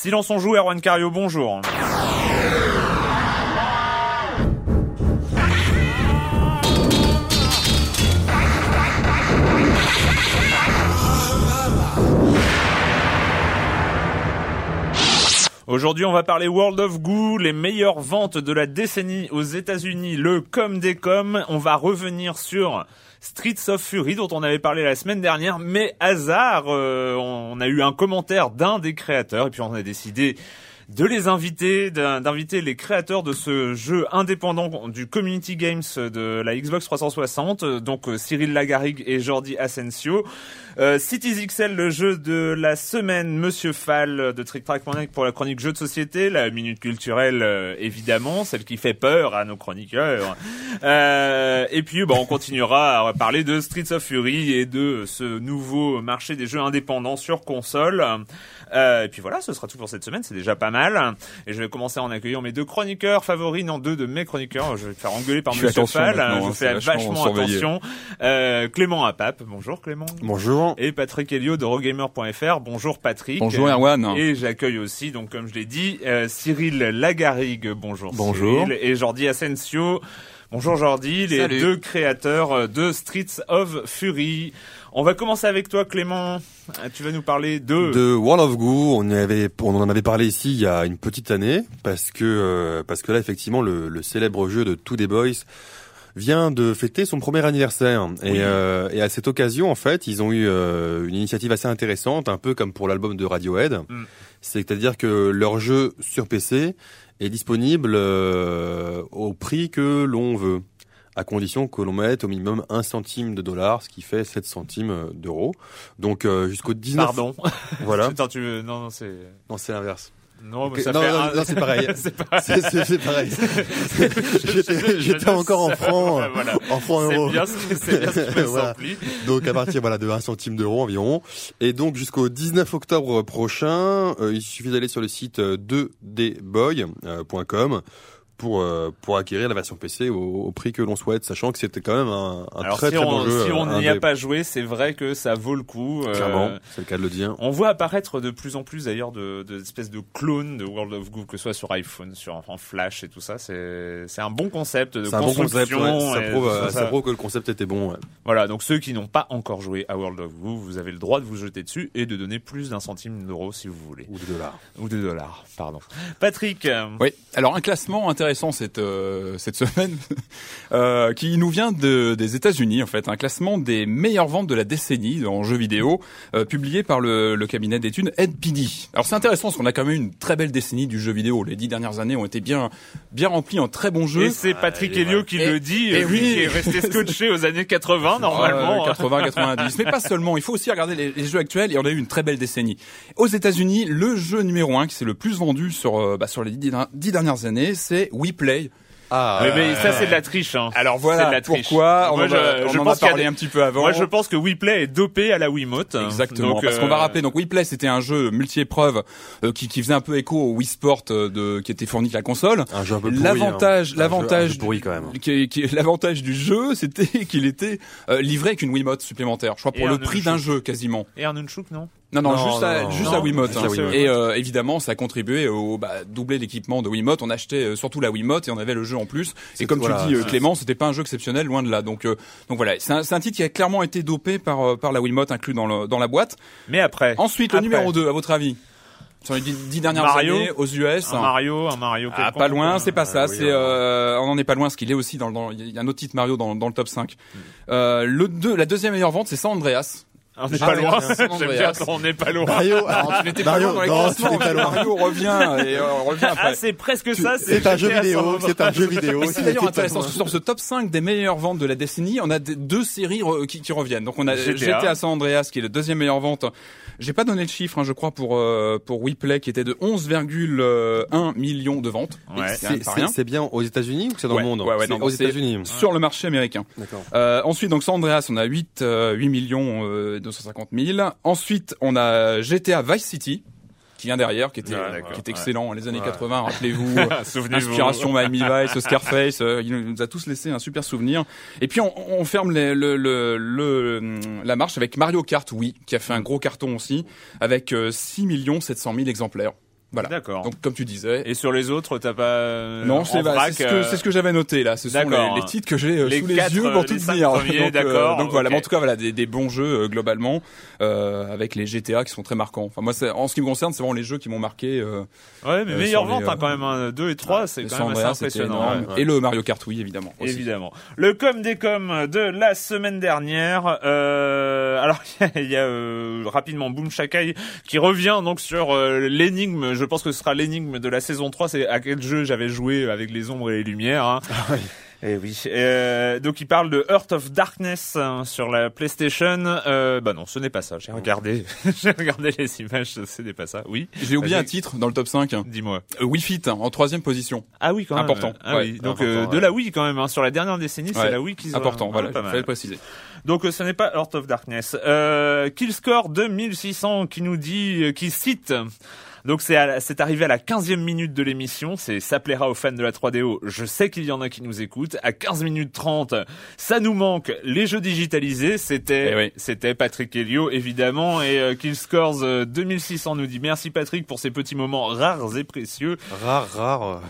Silence on joue, Erwan Cario, bonjour. Aujourd'hui, on va parler World of Goo, les meilleures ventes de la décennie aux États-Unis, le com des coms. On va revenir sur Streets of Fury dont on avait parlé la semaine dernière, mais hasard, euh, on a eu un commentaire d'un des créateurs et puis on a décidé de les inviter, d'in- d'inviter les créateurs de ce jeu indépendant du Community Games de la Xbox 360, euh, donc euh, Cyril Lagarigue et Jordi Asensio. Euh, Cities XL, le jeu de la semaine, Monsieur Fall de Trick Track pour la chronique jeu de société, la minute culturelle euh, évidemment, celle qui fait peur à nos chroniqueurs. Euh, et puis bah, on continuera à parler de Streets of Fury et de ce nouveau marché des jeux indépendants sur console. Euh, et puis voilà, ce sera tout pour cette semaine, c'est déjà pas mal. Et je vais commencer en accueillant mes deux chroniqueurs favoris, non deux de mes chroniqueurs. Je vais faire engueuler par Monsieur Fall. je hein, fais vachement attention. Euh, Clément Apap, bonjour Clément. Bonjour. Et Patrick Helio de Rogamer.fr, bonjour Patrick. Bonjour Erwan. Et j'accueille aussi, donc comme je l'ai dit, euh, Cyril Lagarigue, bonjour Bonjour. Cyril, et Jordi Asensio. Bonjour Jordi, les Salut. deux créateurs euh, de Streets of Fury. On va commencer avec toi Clément. Tu vas nous parler de... De World of Goo, on, avait, on en avait parlé ici il y a une petite année parce que euh, parce que là effectivement le, le célèbre jeu de To The Boys vient de fêter son premier anniversaire et, Oui. euh, et à cette occasion en fait ils ont eu euh, une initiative assez intéressante un peu comme pour l'album de Radiohead Mm. c'est-à-dire que leur jeu sur PC est disponible euh, au prix que l'on veut à condition que l'on mette au minimum 1 centime de dollar, ce qui fait 7 centimes euh, d'euros. Donc euh, jusqu'au 19... Pardon. Voilà. Attends, tu veux... Non, non, c'est... Non, c'est l'inverse. Non, mais Ok, ça non, fait non, un- non, c'est pareil. c'est pareil. C'est- C'est c'est pareil. J'étais j'étais encore en francs, euh, Voilà. en francs C'est euros. bien ce que c'est bien ce qui me Voilà. s'emplit. Donc à partir voilà de 1 centime d'euro environ. Et donc jusqu'au 19 octobre prochain, euh, il suffit d'aller sur le site euh, 2dboy.com pour euh, pour acquérir la version PC au, au prix que l'on souhaite, sachant que c'était quand même un, un Alors très si très on bon jeu. si euh, on n'y a pas joué, c'est vrai que ça vaut le coup. euh, clairement, c'est le cas de le dire. On voit apparaître de plus en plus d'ailleurs de, de espèces de clones de World of Goo, que ce soit sur iPhone, sur en Flash et tout ça. C'est c'est un bon concept de C'est un bon concept, construction. ouais. ça, prouve, euh, ça, ça prouve que le concept était bon. ouais. Voilà, donc ceux qui n'ont pas encore joué à World of Goo, vous avez le droit de vous jeter dessus et de donner plus d'un centime d'euro si vous voulez. Ou de dollars. Ou de dollars, pardon. Patrick, euh, Oui, alors un classement intéressant cette euh, cette semaine euh, qui nous vient de, des États-Unis en fait, un classement des meilleures ventes de la décennie en jeux vidéo euh, publié par le, le cabinet d'études NPD. Alors c'est intéressant parce qu'on a quand même eu une très belle décennie du jeu vidéo. Les dix dernières années ont été bien bien remplies en très bons jeux. et c'est Patrick est Helio qui Et- le dit, et lui oui. qui est resté scotché aux années 80 normalement. Euh, 80, 90. Mais pas seulement. Il faut aussi regarder les, les jeux actuels et on a eu une très belle décennie. Aux États-Unis, le jeu numéro un qui s'est le plus vendu sur, euh, bah, sur les dix, dix dernières années, c'est We Play. Ah, Mais, mais ça, c'est de la triche. Hein. Alors voilà de la triche. pourquoi on, Moi, en je- a, on je en pense a parlé des- un petit peu avant. Moi, je pense que WePlay est dopé à la Wiimote. Exactement. Donc, parce qu'on euh, va rappeler, donc WePlay c'était un jeu multi-épreuve euh, qui, qui faisait un peu écho au Wii Sport euh, de, qui était fourni de la console. un jeu un peu pourri. L'avantage, hein. Un jeu- un l'avantage, jeu pourri quand même. qui- qui- l'avantage du jeu, c'était qu'il était euh, livré avec une Wiimote supplémentaire. Je crois pour le prix d'un jeu quasiment. Et un Nunchuk, non? Non, non, Non, juste non, à, non, juste non. à Wiimote. Hein. Wiimote. Et euh, évidemment, ça a contribué au bah, doubler l'équipement de Wiimote. On achetait euh, surtout la Wiimote et on avait le jeu en plus. Et comme voilà, tu dis, euh, Clément, c'était pas un jeu exceptionnel, loin de là. Donc, euh, donc voilà, c'est un, un titre qui a clairement été dopé par par la Wiimote inclus dans le, dans la boîte. Mais après. Ensuite, le numéro 2, à votre avis? Sur les dix, dernières Mario. années aux US Un Mario, un Mario. ah, pas loin, c'est pas ça. oui, c'est, euh, on en est pas loin, parce qu'il est aussi dans, il y a un autre titre Mario dans, dans le top 5. Euh, le deux, la deuxième meilleure vente, c'est San Andreas. On n'est Ah, pas loin. J'aime bien on n'est pas loin. Mario, Alors, tu n'étais pas loin dans les classements. Mario revient et euh, revient Ah, c'est presque ça. c'est un jeu vidéo, c'est un jeu vidéo. Et c'est d'ailleurs intéressant, sur ce top 5 des meilleures ventes de la décennie, on a deux séries qui, qui reviennent. Donc on a GTA. GTA. San Andreas qui est le deuxième meilleure vente. J'ai pas donné le chiffre, hein, je crois pour euh, pour WePlay qui était de 11,1 millions de ventes. C'est- bien aux États-Unis ou c'est dans Ouais, le monde ouais, ouais, C'est non, aux États-Unis. Sur le marché américain. D'accord. Euh, ensuite, donc San Andreas, on a 8, euh, 8 millions euh, 250 000. Ensuite, on a GTA Vice City qui vient derrière, qui était, Ouais, d'accord, qui était ouais. excellent. Les années Ouais. 80, rappelez-vous. Souvenez-vous. Inspiration Miami Vice, Scarface, euh, il nous a tous laissé un super souvenir. Et puis on, on ferme les- le, le, le- la marche avec Mario Kart, oui, qui a fait un gros carton aussi, avec euh, 6 700 000 exemplaires. Voilà. D'accord. Donc comme tu disais. Et sur les autres, t'as pas. euh, non, c'est bah, ce que, euh, c'est ce que j'avais noté là. Ce sont les, les titres que j'ai euh, Les sous les quatre, yeux euh, pour les tout premiers, donc, euh, d'accord, donc voilà. Mais en tout cas, voilà, des, des bons jeux euh, globalement, euh, avec les GTA qui sont très marquants. Enfin moi, en ce qui me concerne, c'est vraiment les jeux qui m'ont marqué. Euh, Ouais, mais euh, meilleure vente hein, euh, quand même. Hein, 2 et 3, c'est quand même assez impressionnant. ouais. Et le Mario Kart, oui, évidemment. aussi. Évidemment. Le com des com de la semaine dernière. Euh, alors il y a euh, rapidement Boom Shakai qui revient donc sur euh, l'énigme. Je pense que ce sera l'énigme de la saison 3. C'est à quel jeu j'avais joué avec les ombres et les lumières. Hein. Eh oui. Euh, donc il parle de Heart of Darkness hein, sur la PlayStation. Euh, bah non, ce n'est pas ça. J'ai regardé, j'ai regardé les images. Ce n'est pas ça. Oui. J'ai oublié un titre dans le top 5. Euh, Dis-moi. Wii Fit en troisième position. Ah oui, quand même. Important. Ah Ouais, oui. Donc important, euh, de la Wii quand même. Hein. Sur la dernière décennie, c'est la Wii qui Important, voilà, il fallait préciser. Donc euh, ce n'est pas Heart of Darkness. Euh, Killscore 2600 qui nous dit, euh, qui cite. Donc c'est arrivé à la 15e minute de l'émission, c'est ça plaira aux fans de la 3DO. Je sais qu'il y en a qui nous écoutent. À 15 minutes 30, ça nous manque les jeux digitalisés, c'était Eh oui. c'était Patrick Helio évidemment et euh, Killscores euh, 2600 nous dit merci Patrick pour ces petits moments rares et précieux. Rare, rare.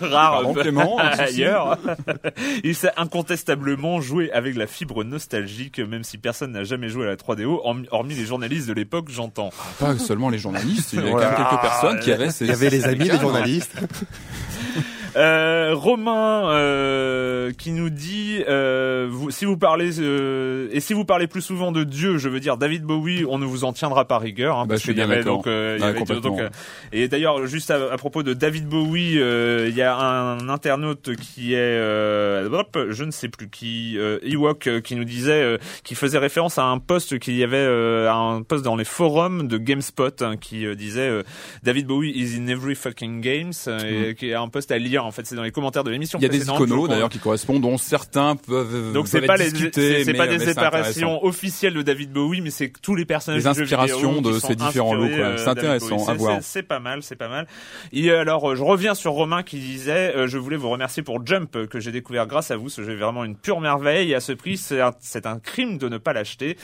rares un souci ailleurs. Il s'est incontestablement joué avec la fibre nostalgique, même si personne n'a jamais joué à la 3DO, hormis- hormis les journalistes de l'époque, j'entends. Pas seulement les journalistes, il y a Voilà. quand même quelques personnes qui avaient ces, Il y avait les amis, les journalistes. Euh, Romain euh, qui nous dit euh, vous, si vous parlez euh, et si vous parlez plus souvent de Dieu, je veux dire David Bowie, on ne vous en tiendra pas rigueur. Hein, Bah, parce je suis bien avait donc, euh, il y Ouais, avait donc, euh, et d'ailleurs juste à, à propos de David Bowie, euh, il y a un internaute qui est euh, hop, je ne sais plus qui euh, Ewok euh, qui nous disait euh, qui faisait référence à un post qu'il y avait euh, un post dans les forums de GameSpot hein, qui euh, disait euh, David Bowie is in every fucking games euh, et qui est un post à lire en fait c'est dans les commentaires de l'émission Il y a des iconos d'ailleurs qui correspondent, dont certains peuvent donc c'est pas les c'est pas mais des séparations officielles de David Bowie mais c'est tous les personnages Les inspirations de ces différents looks, euh, C'est intéressant à voir. c'est- pas mal c'est pas mal. Et alors euh, je reviens sur Romain qui disait euh, je voulais vous remercier pour Jump euh, que j'ai découvert grâce à vous. Ce jeu est vraiment une pure merveille. Et à ce prix c'est un, crime de ne pas l'acheter.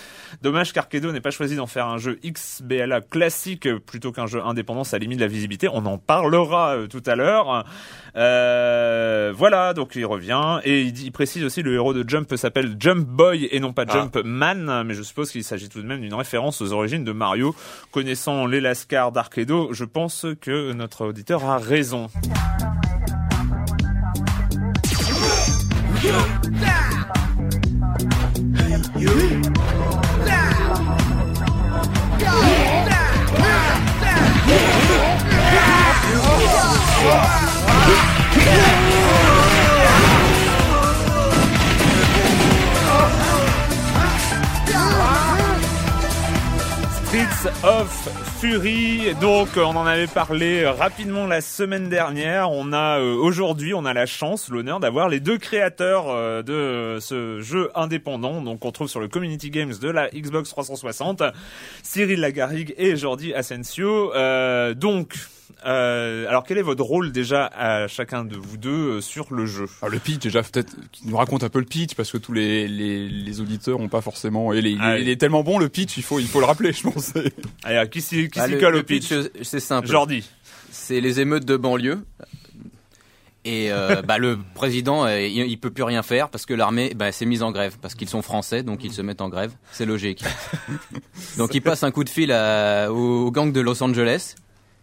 Dommage qu'Arkedo n'ait pas choisi d'en faire un jeu XBLA classique euh, plutôt qu'un jeu indépendant ça limite la visibilité. On en parlera euh, tout à l'heure. Euh, voilà donc il revient et il, dit- il précise aussi le héros de Jump s'appelle Jump Boy et non pas Ah. Jump Man mais je suppose qu'il s'agit tout de même d'une référence aux origines de Mario connaissant les Lascars d'Arkedo je pense que notre auditeur a raison Of Fury. Donc, on en avait parlé rapidement la semaine dernière. On a euh, aujourd'hui, on a la chance, l'honneur d'avoir les deux créateurs euh, de ce jeu indépendant. Donc, on trouve sur le Community Games de la Xbox 360, Cyril Lagarigue et Jordi Asensio. Euh, donc, euh, alors quel est votre rôle déjà à chacun de vous deux euh, sur le jeu? Alors le pitch déjà peut-être qui nous raconte un peu le pitch parce que tous les les, les auditeurs ont pas forcément et les, il, Ah, est, il est tellement bon le pitch il faut il faut le rappeler je pense. Allez, qui s'y qui Bah, s'y le- colle le au pitch, C'est simple. Jordi. C'est les émeutes de banlieue. Et euh, bah, le président, euh, il, il peut plus rien faire parce que l'armée bah, s'est mise en grève parce qu'ils sont français, donc ils se mettent en grève. C'est logique. donc il passe un coup de fil à, aux gangs de Los Angeles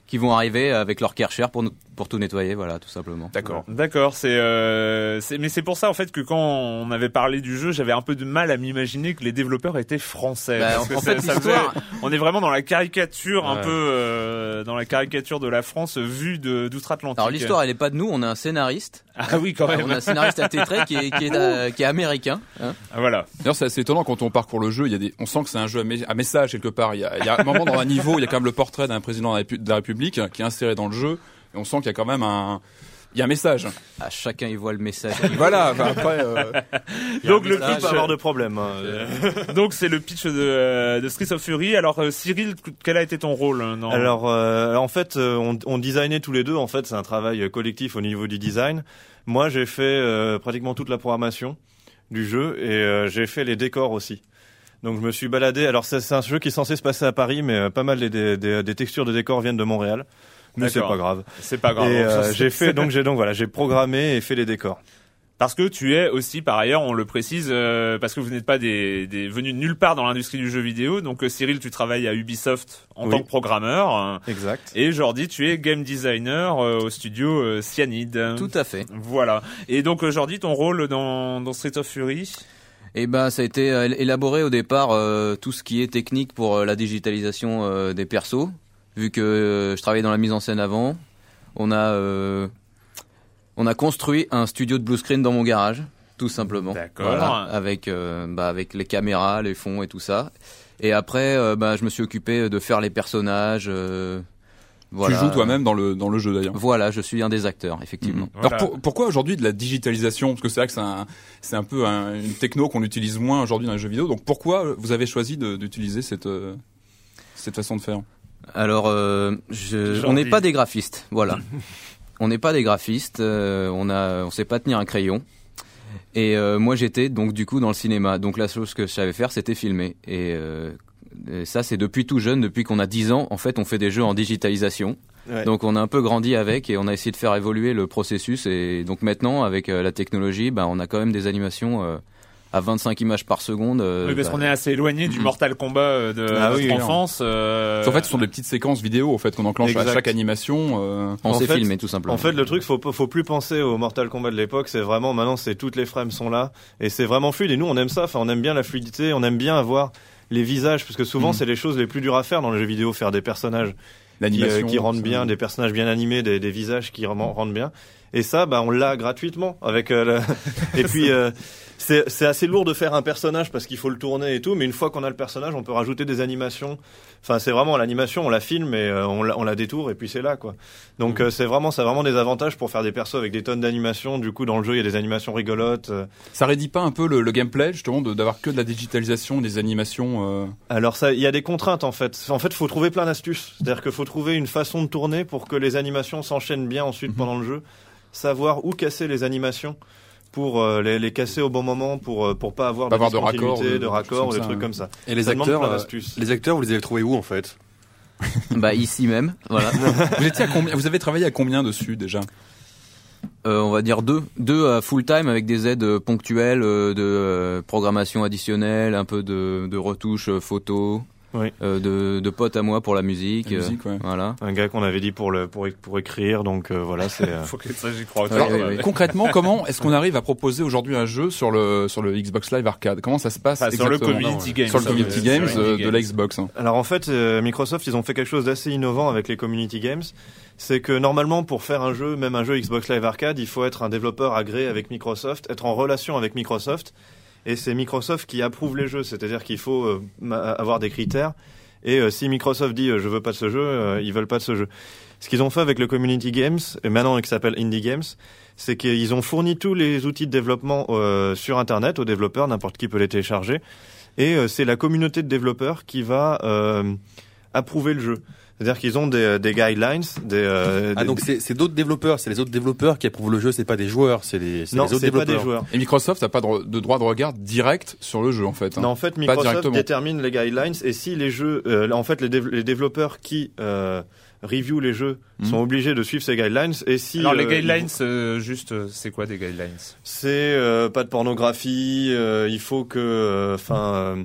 qui vont arriver avec leur Karcher pour nous- pour tout nettoyer, voilà, tout simplement. D'accord. D'accord, c'est euh, c'est- mais c'est pour ça en fait que quand on avait parlé du jeu, j'avais un peu de mal à m'imaginer que les développeurs étaient français. Bah, parce que en ça- fait, ça l'histoire- faisait- on est vraiment dans la caricature un peu euh, dans la caricature de la France vue de d'outre-Atlantique. Alors l'histoire, elle est pas de nous, on a un scénariste. Ah oui, quand même. On a un scénariste attitré qui est, qui est, euh, qui est américain. hein. Ah, voilà. D'ailleurs, c'est assez étonnant quand on parcourt le jeu. Il y a des, on sent que c'est un jeu à, à message quelque part. Il y, a, il y a un moment dans un niveau, il y a quand même le portrait d'un président de la, Répu- de la République qui est inséré dans le jeu. Et on sent qu'il y a quand même un, il y a un message. Ah, chacun y voit le message. voilà. enfin, après, euh, Donc le pitch, avoir de problème. hein. donc c'est le pitch de, euh, de Streets of Fury. Alors euh, Cyril, quel a été ton rôle euh. Alors, euh, en fait, euh, on, on designait tous les deux. En fait, c'est un travail euh, collectif au niveau du design. Moi, j'ai fait euh, pratiquement toute la programmation du jeu et euh, j'ai fait les décors aussi. Donc, je me suis baladé. Alors, c'est un jeu qui est censé se passer à Paris, mais euh, pas mal des- des textures de décors viennent de Montréal. Mais c'est pas grave. c'est pas grave. euh, j'ai fait donc j'ai donc voilà j'ai programmé et fait les décors. Parce que tu es aussi, par ailleurs, on le précise, euh, parce que vous n'êtes pas des, des venus de nulle part dans l'industrie du jeu vidéo. Donc euh, Cyril, tu travailles à Ubisoft en Oui. tant que programmeur. euh, Exact. Et Jordi, tu es game designer euh, au studio euh, Cyanide. Tout à fait. Voilà. Et donc euh, Jordi, ton rôle dans, dans Street of Fury? Eh ben, ça a été élaboré au départ euh, tout ce qui est technique pour euh, la digitalisation euh, des persos. Vu que euh, je travaillais dans la mise en scène avant, on a euh, on a construit un studio de blue screen dans mon garage, tout simplement. D'accord. Voilà, avec euh, bah, avec les caméras, les fonds et tout ça. Et après, euh, bah, je me suis occupé de faire les personnages. euh, voilà. Tu joues toi-même dans le dans le jeu d'ailleurs. Voilà, je suis un des acteurs, effectivement. Voilà. Alors pour- pourquoi aujourd'hui de la digitalisation? Parce que c'est vrai que c'est un, c'est un peu un- une techno qu'on utilise moins aujourd'hui dans les jeux vidéo. Donc pourquoi vous avez choisi de- d'utiliser cette euh, cette façon de faire? Alors, euh, je, on n'est pas des graphistes, voilà. on n'est pas des graphistes, euh, on a, on sait pas tenir un crayon. Et euh, moi, j'étais donc du coup dans le cinéma. Donc la chose que je savais faire, c'était filmer. Et, euh, et ça, c'est depuis tout jeune, depuis qu'on a 10 ans. En fait, on fait des jeux en digitalisation. Ouais. Donc on a un peu grandi avec et on a essayé de faire évoluer le processus. Et donc maintenant, avec la technologie, bah, on a quand même des animations à 25 images par seconde. euh, Oui, parce bah, qu'on est assez éloigné du. Mortal Kombat euh, de Ah notre oui, enfance. euh, En fait, ce sont des petites séquences vidéo en fait qu'on enclenche à chaque animation. euh, on en s'est fait- filmé tout simplement. En fait, le truc, faut faut plus penser au Mortal Kombat de l'époque. C'est vraiment maintenant, c'est toutes les frames sont là et c'est vraiment fluide. Et nous, on aime ça. Enfin, on aime bien la fluidité. On aime bien avoir les visages parce que souvent, Mhm. c'est les choses les plus dures à faire dans les jeux vidéo, faire des personnages qui, euh, L'animation qui rendent ça. bien, des personnages bien animés, des, des visages qui rendent bien. Et ça, bah, on l'a gratuitement avec. euh, le- et puis. euh, c'est c'est assez lourd de faire un personnage parce qu'il faut le tourner et tout, mais une fois qu'on a le personnage, on peut rajouter des animations. Enfin, c'est vraiment l'animation, on la filme et euh, on, la, on la détourne et puis c'est là, quoi. Donc euh, c'est vraiment, ça a vraiment des avantages pour faire des persos avec des tonnes d'animations. Du coup, dans le jeu, il y a des animations rigolotes. euh. Ça rédit pas un peu le, le gameplay justement de- d'avoir que de la digitalisation, des animations. euh, Alors ça, il y a des contraintes en fait. En fait, faut trouver plein d'astuces. C'est-à-dire qu'il faut trouver une façon de tourner pour que les animations s'enchaînent bien ensuite Mhm. pendant le jeu. Savoir où casser les animations pour euh, les, les casser au bon moment pour euh, pour pas avoir Pas de, avoir de raccords, discontinuité, de- de des raccords choses ou des comme trucs comme ça. Et les acteurs, euh, les acteurs, vous les avez trouvés où en fait? Bah ici même, voilà. Vous étiez à combien Vous avez travaillé à combien dessus déjà? Euh, on va dire deux, deux à full time avec des aides ponctuelles de programmation additionnelle, un peu de, de retouches photos, Oui. euh, de, de potes à moi pour la musique. La euh, musique, ouais. Voilà. Un gars qu'on avait dit pour le pour, pour écrire, donc euh, voilà, c'est. euh, Faut que ça, j'y crois. Alors. Concrètement, comment est-ce qu'on arrive à proposer aujourd'hui un jeu sur le sur le Xbox Live Arcade? Comment ça se passe enfin, sur le community game. Sur le community games euh, de la Games. Xbox. hein. Alors en fait, euh, Microsoft, ils ont fait quelque chose d'assez innovant avec les community games. C'est que normalement, pour faire un jeu, même un jeu Xbox Live Arcade, il faut être un développeur agréé avec Microsoft, être en relation avec Microsoft. Et c'est Microsoft qui approuve les jeux, c'est-à-dire qu'il faut euh, avoir des critères. Et euh, si Microsoft dit euh, je veux pas de ce jeu, euh, ils veulent pas de ce jeu. Ce qu'ils ont fait avec le Community Games, et maintenant qui s'appelle Indie Games, c'est qu'ils ont fourni tous les outils de développement euh, sur Internet aux développeurs, n'importe qui peut les télécharger. Et euh, c'est la communauté de développeurs qui va approuver le jeu. C'est-à-dire qu'ils ont des, des guidelines, des, euh, Ah des- donc c'est c'est d'autres développeurs, c'est les autres développeurs qui approuvent le jeu, c'est pas des joueurs, c'est les, non, les autres c'est pas développeurs. des joueurs. Et Microsoft n'a pas de, de droit de regard direct sur le jeu en fait. hein. Non, en fait, Microsoft détermine les guidelines et si les jeux, euh, en fait, les, dév- les développeurs qui euh, review les jeux Mhm. sont obligés de suivre ces guidelines et si Alors les euh, guidelines, euh, juste, euh, c'est quoi des guidelines? C'est euh, pas de pornographie, euh, il faut que, enfin, euh,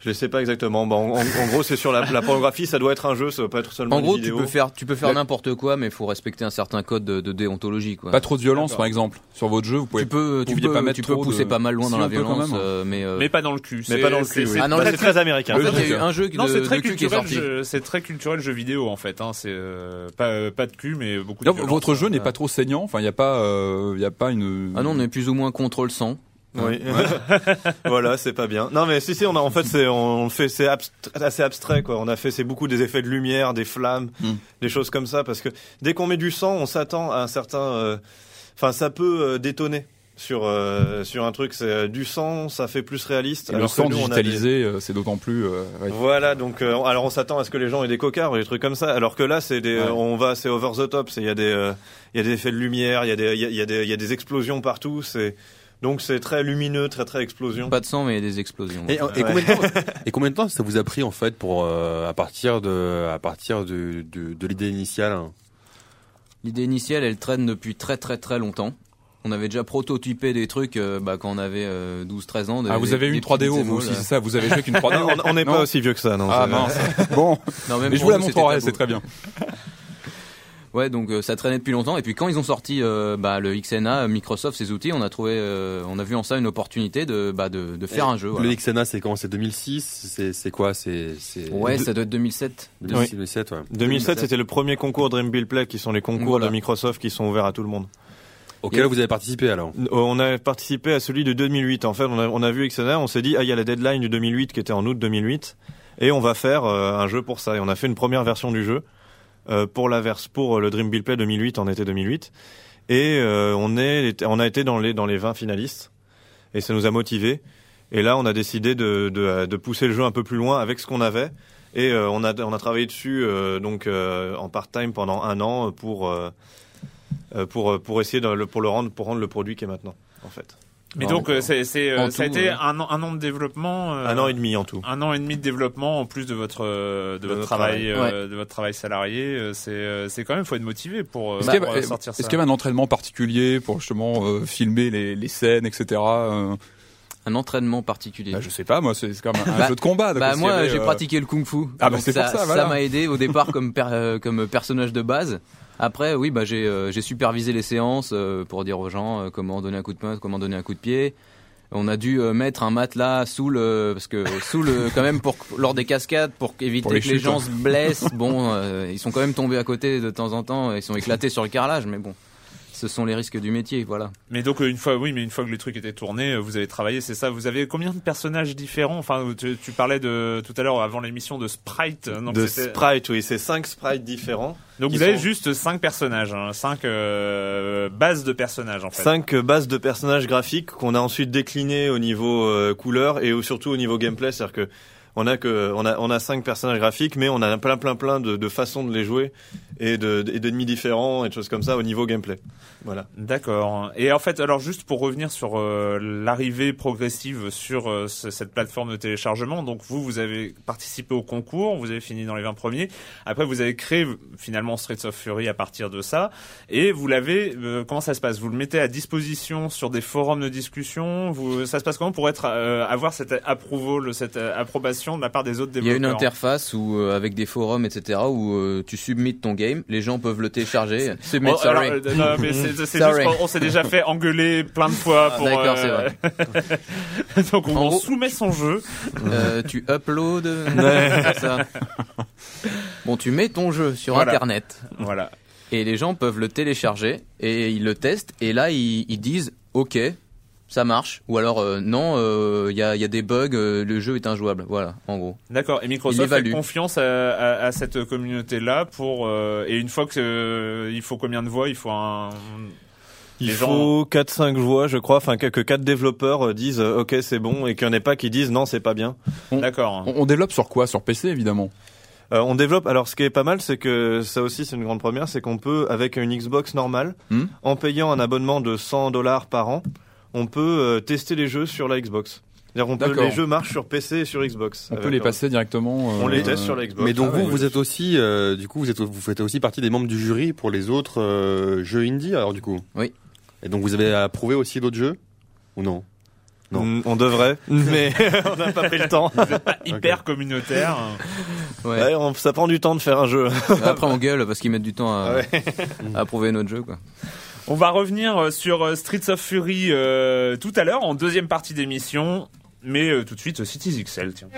je ne sais pas exactement. Bon, en, en gros, c'est sur la, la, pornographie, ça doit être un jeu, ça doit pas être seulement. En gros, tu peux faire, tu peux faire n'importe quoi, mais il faut respecter un certain code de, de déontologie. Quoi. Pas trop de violence, par exemple, sur votre jeu. Vous pouvez, tu peux, tu peux, pas tu peux pousser pas mal loin dans la violence, même. Euh, mais euh... mais pas dans le cul. Mais pas dans le cul. Oui. C'est ah bah, très américain. Un jeu non, de, très culturel. C'est très culturel jeu vidéo en fait. Hein, c'est euh, pas euh, pas de cul, mais beaucoup. de Votre hein. jeu n'est pas trop saignant. Enfin, il y a pas, il y a pas une. Ah non, on est plus ou moins contrôle sang. Oui. Voilà, c'est pas bien. Non, mais si, si, on a, en fait, c'est, on fait, c'est assez abstrait, quoi. On a fait, c'est beaucoup des effets de lumière, des flammes, mm. des choses comme ça, parce que dès qu'on met du sang, on s'attend à un certain, euh, enfin, ça peut euh, détonner sur euh, sur un truc c'est euh, du sang ça fait plus réaliste et le sang nous, digitalisé c'est d'autant plus ouais. voilà donc alors on s'attend à ce que les gens aient des cocards des trucs comme ça alors que là c'est des on va c'est over the top c'est il y a des il y a des effets de lumière il y a des il y, a, des, y a des explosions partout c'est donc c'est très lumineux, très très explosion. Pas de sang, mais des explosions. Et, et Ouais. combien de temps, et combien de temps ça vous a pris en fait pour euh, à partir de à partir de de, de l'idée initiale hein? L'idée initiale, elle traîne depuis très très très longtemps. On avait déjà prototypé des trucs euh, bah, quand on avait 12-13 ans. de- Ah, vous des- avez eu une 3DO petites vous aussi, euh. c'est ça Vous avez joué avec une 3DO Non, on n'est Non pas aussi vieux que ça, non. Ah c'est- mince. Bon, Non, même mais je vous la montrerai, c'est très bien. Ouais, donc euh, ça traînait depuis longtemps. Et puis quand ils ont sorti euh, bah, le XNA, Microsoft, ses outils, on a trouvé, euh, on a vu en ça une opportunité de, bah, de, de faire Et un jeu. voilà. Le XNA c'est quand? C'est 2006 C'est quoi? C'est Ouais, ça doit être 2007. 2006 2007 ouais. 2007, c'était le premier concours Dream Build Play, qui sont les concours Voilà. de Microsoft qui sont ouverts à tout le monde. Auquel vous avez participé alors? On a participé à celui de 2008. En fait, on a, on a vu XNA, on s'est dit, ah, il y a la deadline du 2008 qui était en août 2008, et on va faire euh, un jeu pour ça. Et on a fait une première version du jeu pour la verse pour euh, le Dream Build Play 2008 en été 2008, et euh, on est, on a été dans les dans les 20 finalistes, et ça nous a motivés. Et là, on a décidé de, de, pousser le jeu un peu plus loin avec ce qu'on avait. Et euh, on a on a travaillé dessus euh, donc euh, en part-time pendant un an pour euh, euh, pour pour essayer de pour le rendre pour rendre le produit qui est maintenant en fait. Mais donc euh, c'est c'est euh, ça a tout, été ouais. un an un an de développement. euh, Un an et demi en tout. Un an et demi de développement en plus de votre euh, de, De votre travail, travail. euh, de votre travail salarié. euh, C'est euh, c'est quand même faut être motivé pour, euh, Est-ce pour, a- euh, sortir ça. est-ce qu'il y avait un entraînement particulier pour justement euh, filmer les, les scènes, etc. euh, Un entraînement particulier. bah, Je sais pas, moi, c'est c'est comme un, Bah, jeu de combat. Bah moi avait, j'ai euh, pratiqué le kung-fu. Ah, bah, Donc c'est pour ça, voilà. m'a aidé au départ comme per- euh, comme personnage de base. Après oui bah j'ai euh, j'ai supervisé les séances euh, pour dire aux gens euh, comment donner un coup de poing, comment donner un coup de pied. On a dû mettre un matelas sous le parce que sous le quand même pour lors des cascades pour éviter Pour les que les gens ouais. se blessent. Bon euh, ils sont quand même tombés à côté de temps en temps, ils sont éclatés sur le carrelage mais bon. Ce sont les risques du métier, voilà. Mais donc euh, une fois oui, mais une fois que les trucs étaient tournés, euh, vous avez travaillé, c'est ça. Vous avez combien de personnages différents? Enfin, tu, tu parlais de tout à l'heure avant l'émission de sprite. Donc de sprites, oui, c'est cinq sprites différents. Donc vous avez sont- juste cinq personnages, hein, cinq euh, bases de personnages en fait. Cinq bases de personnages graphiques qu'on a ensuite déclinées au niveau euh, couleur et surtout au niveau gameplay, c'est-à-dire que on a que on a on a cinq personnages graphiques, mais on a plein plein plein de, de façons de les jouer et de d'ennemis différents et de choses comme ça au niveau gameplay. Voilà. D'accord. Et en fait, alors juste pour revenir sur euh, l'arrivée progressive sur euh, ce- cette plateforme de téléchargement, donc vous, vous avez participé au concours, vous avez fini dans les 20 premiers. Après, vous avez créé finalement Streets of Fury à partir de ça, et vous l'avez. euh, comment ça se passe? Vous le mettez à disposition sur des forums de discussion? Vous, ça se passe comment pour être avoir cette approval, cette euh, de la part des autres Il y a développeurs une interface où, euh, avec des forums, etc., où euh, tu submets ton game, les gens peuvent le télécharger. Submit, Oh, sorry. alors, euh, non, mais c'est c'est Sorry. juste qu'on on s'est déjà fait engueuler plein de fois Ah, pour. d'accord, euh, Donc on, En on gros- soumet son jeu. Tu uploads. c'est ça. Bon, tu mets ton jeu sur Voilà. Internet Voilà. et les gens peuvent le télécharger et ils le testent et là ils, ils disent OK, ça marche. Ou alors euh, non, euh, il y, a, y a des bugs, euh, le jeu est injouable. Voilà, en gros. D'accord. Et Microsoft fait confiance à, à- à cette communauté-là pour euh, et une fois que euh, il faut combien de voix? Il faut un. Il Les faut 4-5 voix, je crois, enfin que, que 4 développeurs euh, disent euh, ok c'est bon et qu'il n'y en ait pas qui disent non c'est pas bien. D'accord. On, on développe sur quoi? Sur PC évidemment. Euh, on développe. Alors, ce qui est pas mal, c'est que ça aussi, c'est une grande première, c'est qu'on peut, avec une Xbox normale, Hmm. en payant un abonnement de 100 dollars par an, on peut euh, tester les jeux sur la Xbox. On peut, D'accord. les jeux marchent sur PC et sur Xbox. On peut les passer directement. On euh, les teste sur la Xbox. Mais donc Ah vous, ouais, vous ouais. êtes aussi, euh, du coup, vous êtes, vous faites aussi partie des membres du jury pour les autres euh, jeux indie, alors du coup? Oui. Et donc vous avez approuvé aussi d'autres jeux? Ou non? Non. Mm, On devrait, mais on n'a pas pris le temps. Hyper communautaire. Ouais. Ouais, on- ça prend du temps de faire un jeu. Après on gueule parce qu'ils mettent du temps à, Ouais. à approuver notre jeu quoi. On va revenir euh, sur euh, Streets of Fury euh, tout à l'heure en deuxième partie d'émission, mais tout de suite Cities XL. Tiens.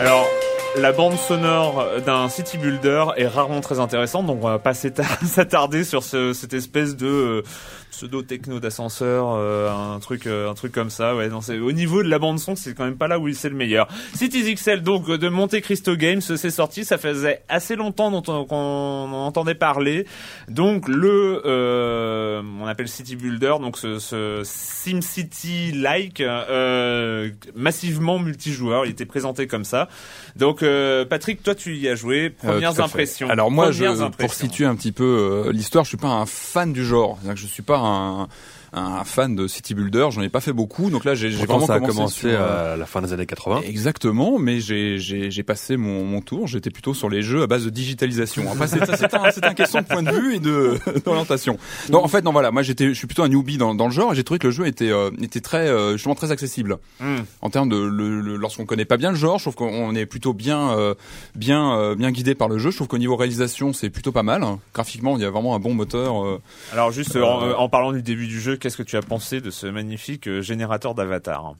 Alors, la bande sonore d'un city builder est rarement très intéressante, donc on va pas s'attarder sur ce- cette espèce de pseudo techno d'ascenseur, euh, un truc, euh, un truc comme ça. Ouais, non, c'est au niveau de la bande son, c'est quand même pas là où c'est le meilleur. Cities XL, donc de Monte Cristo Games, c'est sorti, ça faisait assez longtemps dont on- qu'on en entendait parler. Donc le, euh, on appelle City Builder, donc ce, ce SimCity-like, euh, massivement multijoueur. Il était présenté comme ça. Donc euh, Patrick, toi tu y as joué. Euh, Premières impressions. Alors moi, je, pour situer un petit peu euh, l'histoire, je suis pas un fan du genre. Que je suis pas 啊 un fan de city builder. J'en ai pas fait beaucoup. Donc là, j'ai vraiment ça a commencé commencé sur, euh, à la fin des années 80. Exactement, mais j'ai j'ai j'ai passé mon, mon tour. J'étais plutôt sur les jeux à base de digitalisation. Après, c'est c'est un c'est un question de point de vue et de d'orientation. Non, en fait, non, voilà. Moi, j'étais je suis plutôt un newbie dans, dans le genre et j'ai trouvé que le jeu était euh, était très euh, justement très accessible Hmm. en termes de le, le- lorsqu'on connaît pas bien le genre. Je trouve qu'on est plutôt bien euh, bien euh, bien guidé par le jeu. Je trouve qu'au niveau réalisation, c'est plutôt pas mal. Graphiquement, il y a vraiment un bon moteur. euh, Alors juste euh, en, en parlant du début du jeu, qu'est-ce que tu as pensé de ce magnifique euh, générateur d'avatar?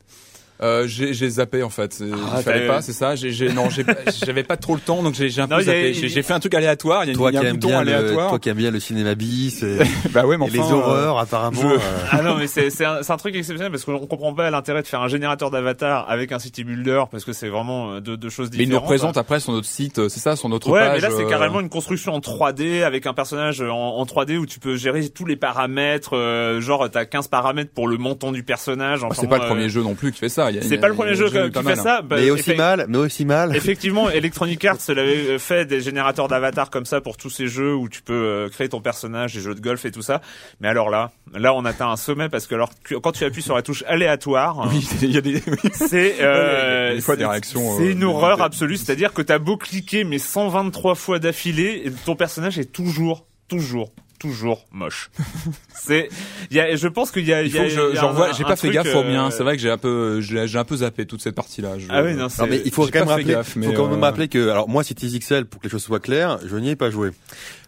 Euh, j'ai zappé en fait. C'est- Ah, il fallait pas, c'est ça? J'ai non, j'avais pas trop le temps, donc j'ai un Non, peu zappé. J'ai fait un truc aléatoire. Il y a, Toi y a qui un bouton bien le, aléatoire. toi qui aimes bien le cinéma bis et, bah ouais, mais et les enfin, horreurs apparemment. je- euh, Ah non mais c'est c'est un, un truc exceptionnel parce qu'on comprend pas l'intérêt de faire un générateur d'avatar avec un city builder parce que c'est vraiment euh, deux, deux choses Mais il différentes. nous représente après sur notre site, euh, c'est ça, sur notre Ouais, page. mais là c'est euh, carrément une construction en 3D avec un personnage en, en 3D où tu peux gérer tous les paramètres. euh, genre t'as 15 paramètres pour le montant du personnage. ah, Enfin, c'est pas le euh, premier jeu non plus qui fait ça. C'est pas le premier jeu qui fait mal. ça. bah, mais aussi mal, mais aussi mal. Effectivement, Electronic Arts l'avait fait des générateurs d'avatar comme ça pour tous ces jeux où tu peux euh, créer ton personnage, des jeux de golf et tout ça. Mais alors là, là on atteint un sommet parce que alors quand tu appuies sur la touche aléatoire, Oui, il y a des. c'est euh, des fois c'est- des réactions, C'est euh, une horreur des- absolue, c'est-à-dire que t'as beau cliquer mais 123 fois d'affilée, et ton personnage est toujours, toujours. Toujours moche. C'est, il y a, je pense qu'il y a, Il y faut a- que il je, y a j'en un- vois, j'ai pas fait gaffe au euh, mien. C'est vrai que j'ai un peu, j'ai un peu zappé toute cette partie-là. Je- Ah oui, non, mais il faut quand même rappeler, gaffe, mais, faut quand même euh, rappeler que, alors moi, Cities XL, pour que les choses soient claires, je n'y ai pas joué.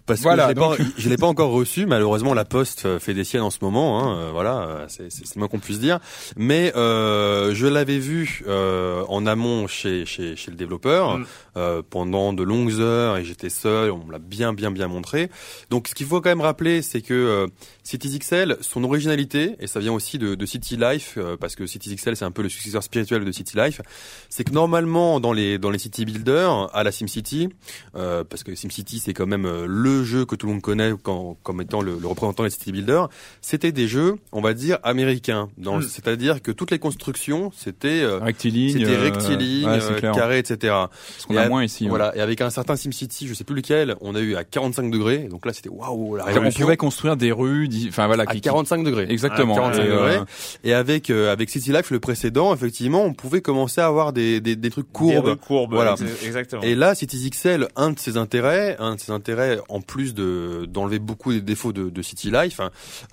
Parce Voilà, que je l'ai donc- l'ai pas encore reçu. Malheureusement, la Poste euh, fait des siennes en ce moment. Hein, euh, voilà, c'est le moins qu'on puisse dire. Mais euh, je l'avais vu euh, en amont chez chez, chez le développeur Mm. euh, pendant de longues heures et j'étais seul. On me l'a bien bien bien montré. Donc, ce qu'il faut quand même rappeler, c'est que euh, Cities XL, son originalité, et ça vient aussi de, de City Life, euh, parce que Cities XL, c'est un peu le successeur spirituel de City Life, c'est que normalement, dans les, dans les city builders, à la SimCity, euh, parce que SimCity, c'est quand même euh, le jeu que tout le monde connaît quand- comme étant le, le représentant des city builders, c'était des jeux, on va dire, américains. Dans le- Mm. C'est-à-dire que toutes les constructions, c'était... euh, rectiligne, c'était euh, rectiligne, ouais, euh, carré, etc. Parce qu'on Et a moins ici. ouais. Voilà. Et avec un certain SimCity, je sais plus lequel, on a eu à 45 degrés. Donc là, c'était waouh, la On révolution. pouvait construire des rues, enfin voilà, à qui, qui- 45 degrés. exactement. À 45 Et, euh, degrés. Et avec euh, avec City Life le précédent, effectivement, on pouvait commencer à avoir des des, des trucs Des courbes. rues courbes, Voilà. ex- exactement. Et là, Cities XL, un de ses intérêts, un de ses intérêts, en plus de d'enlever beaucoup des défauts de, City Life,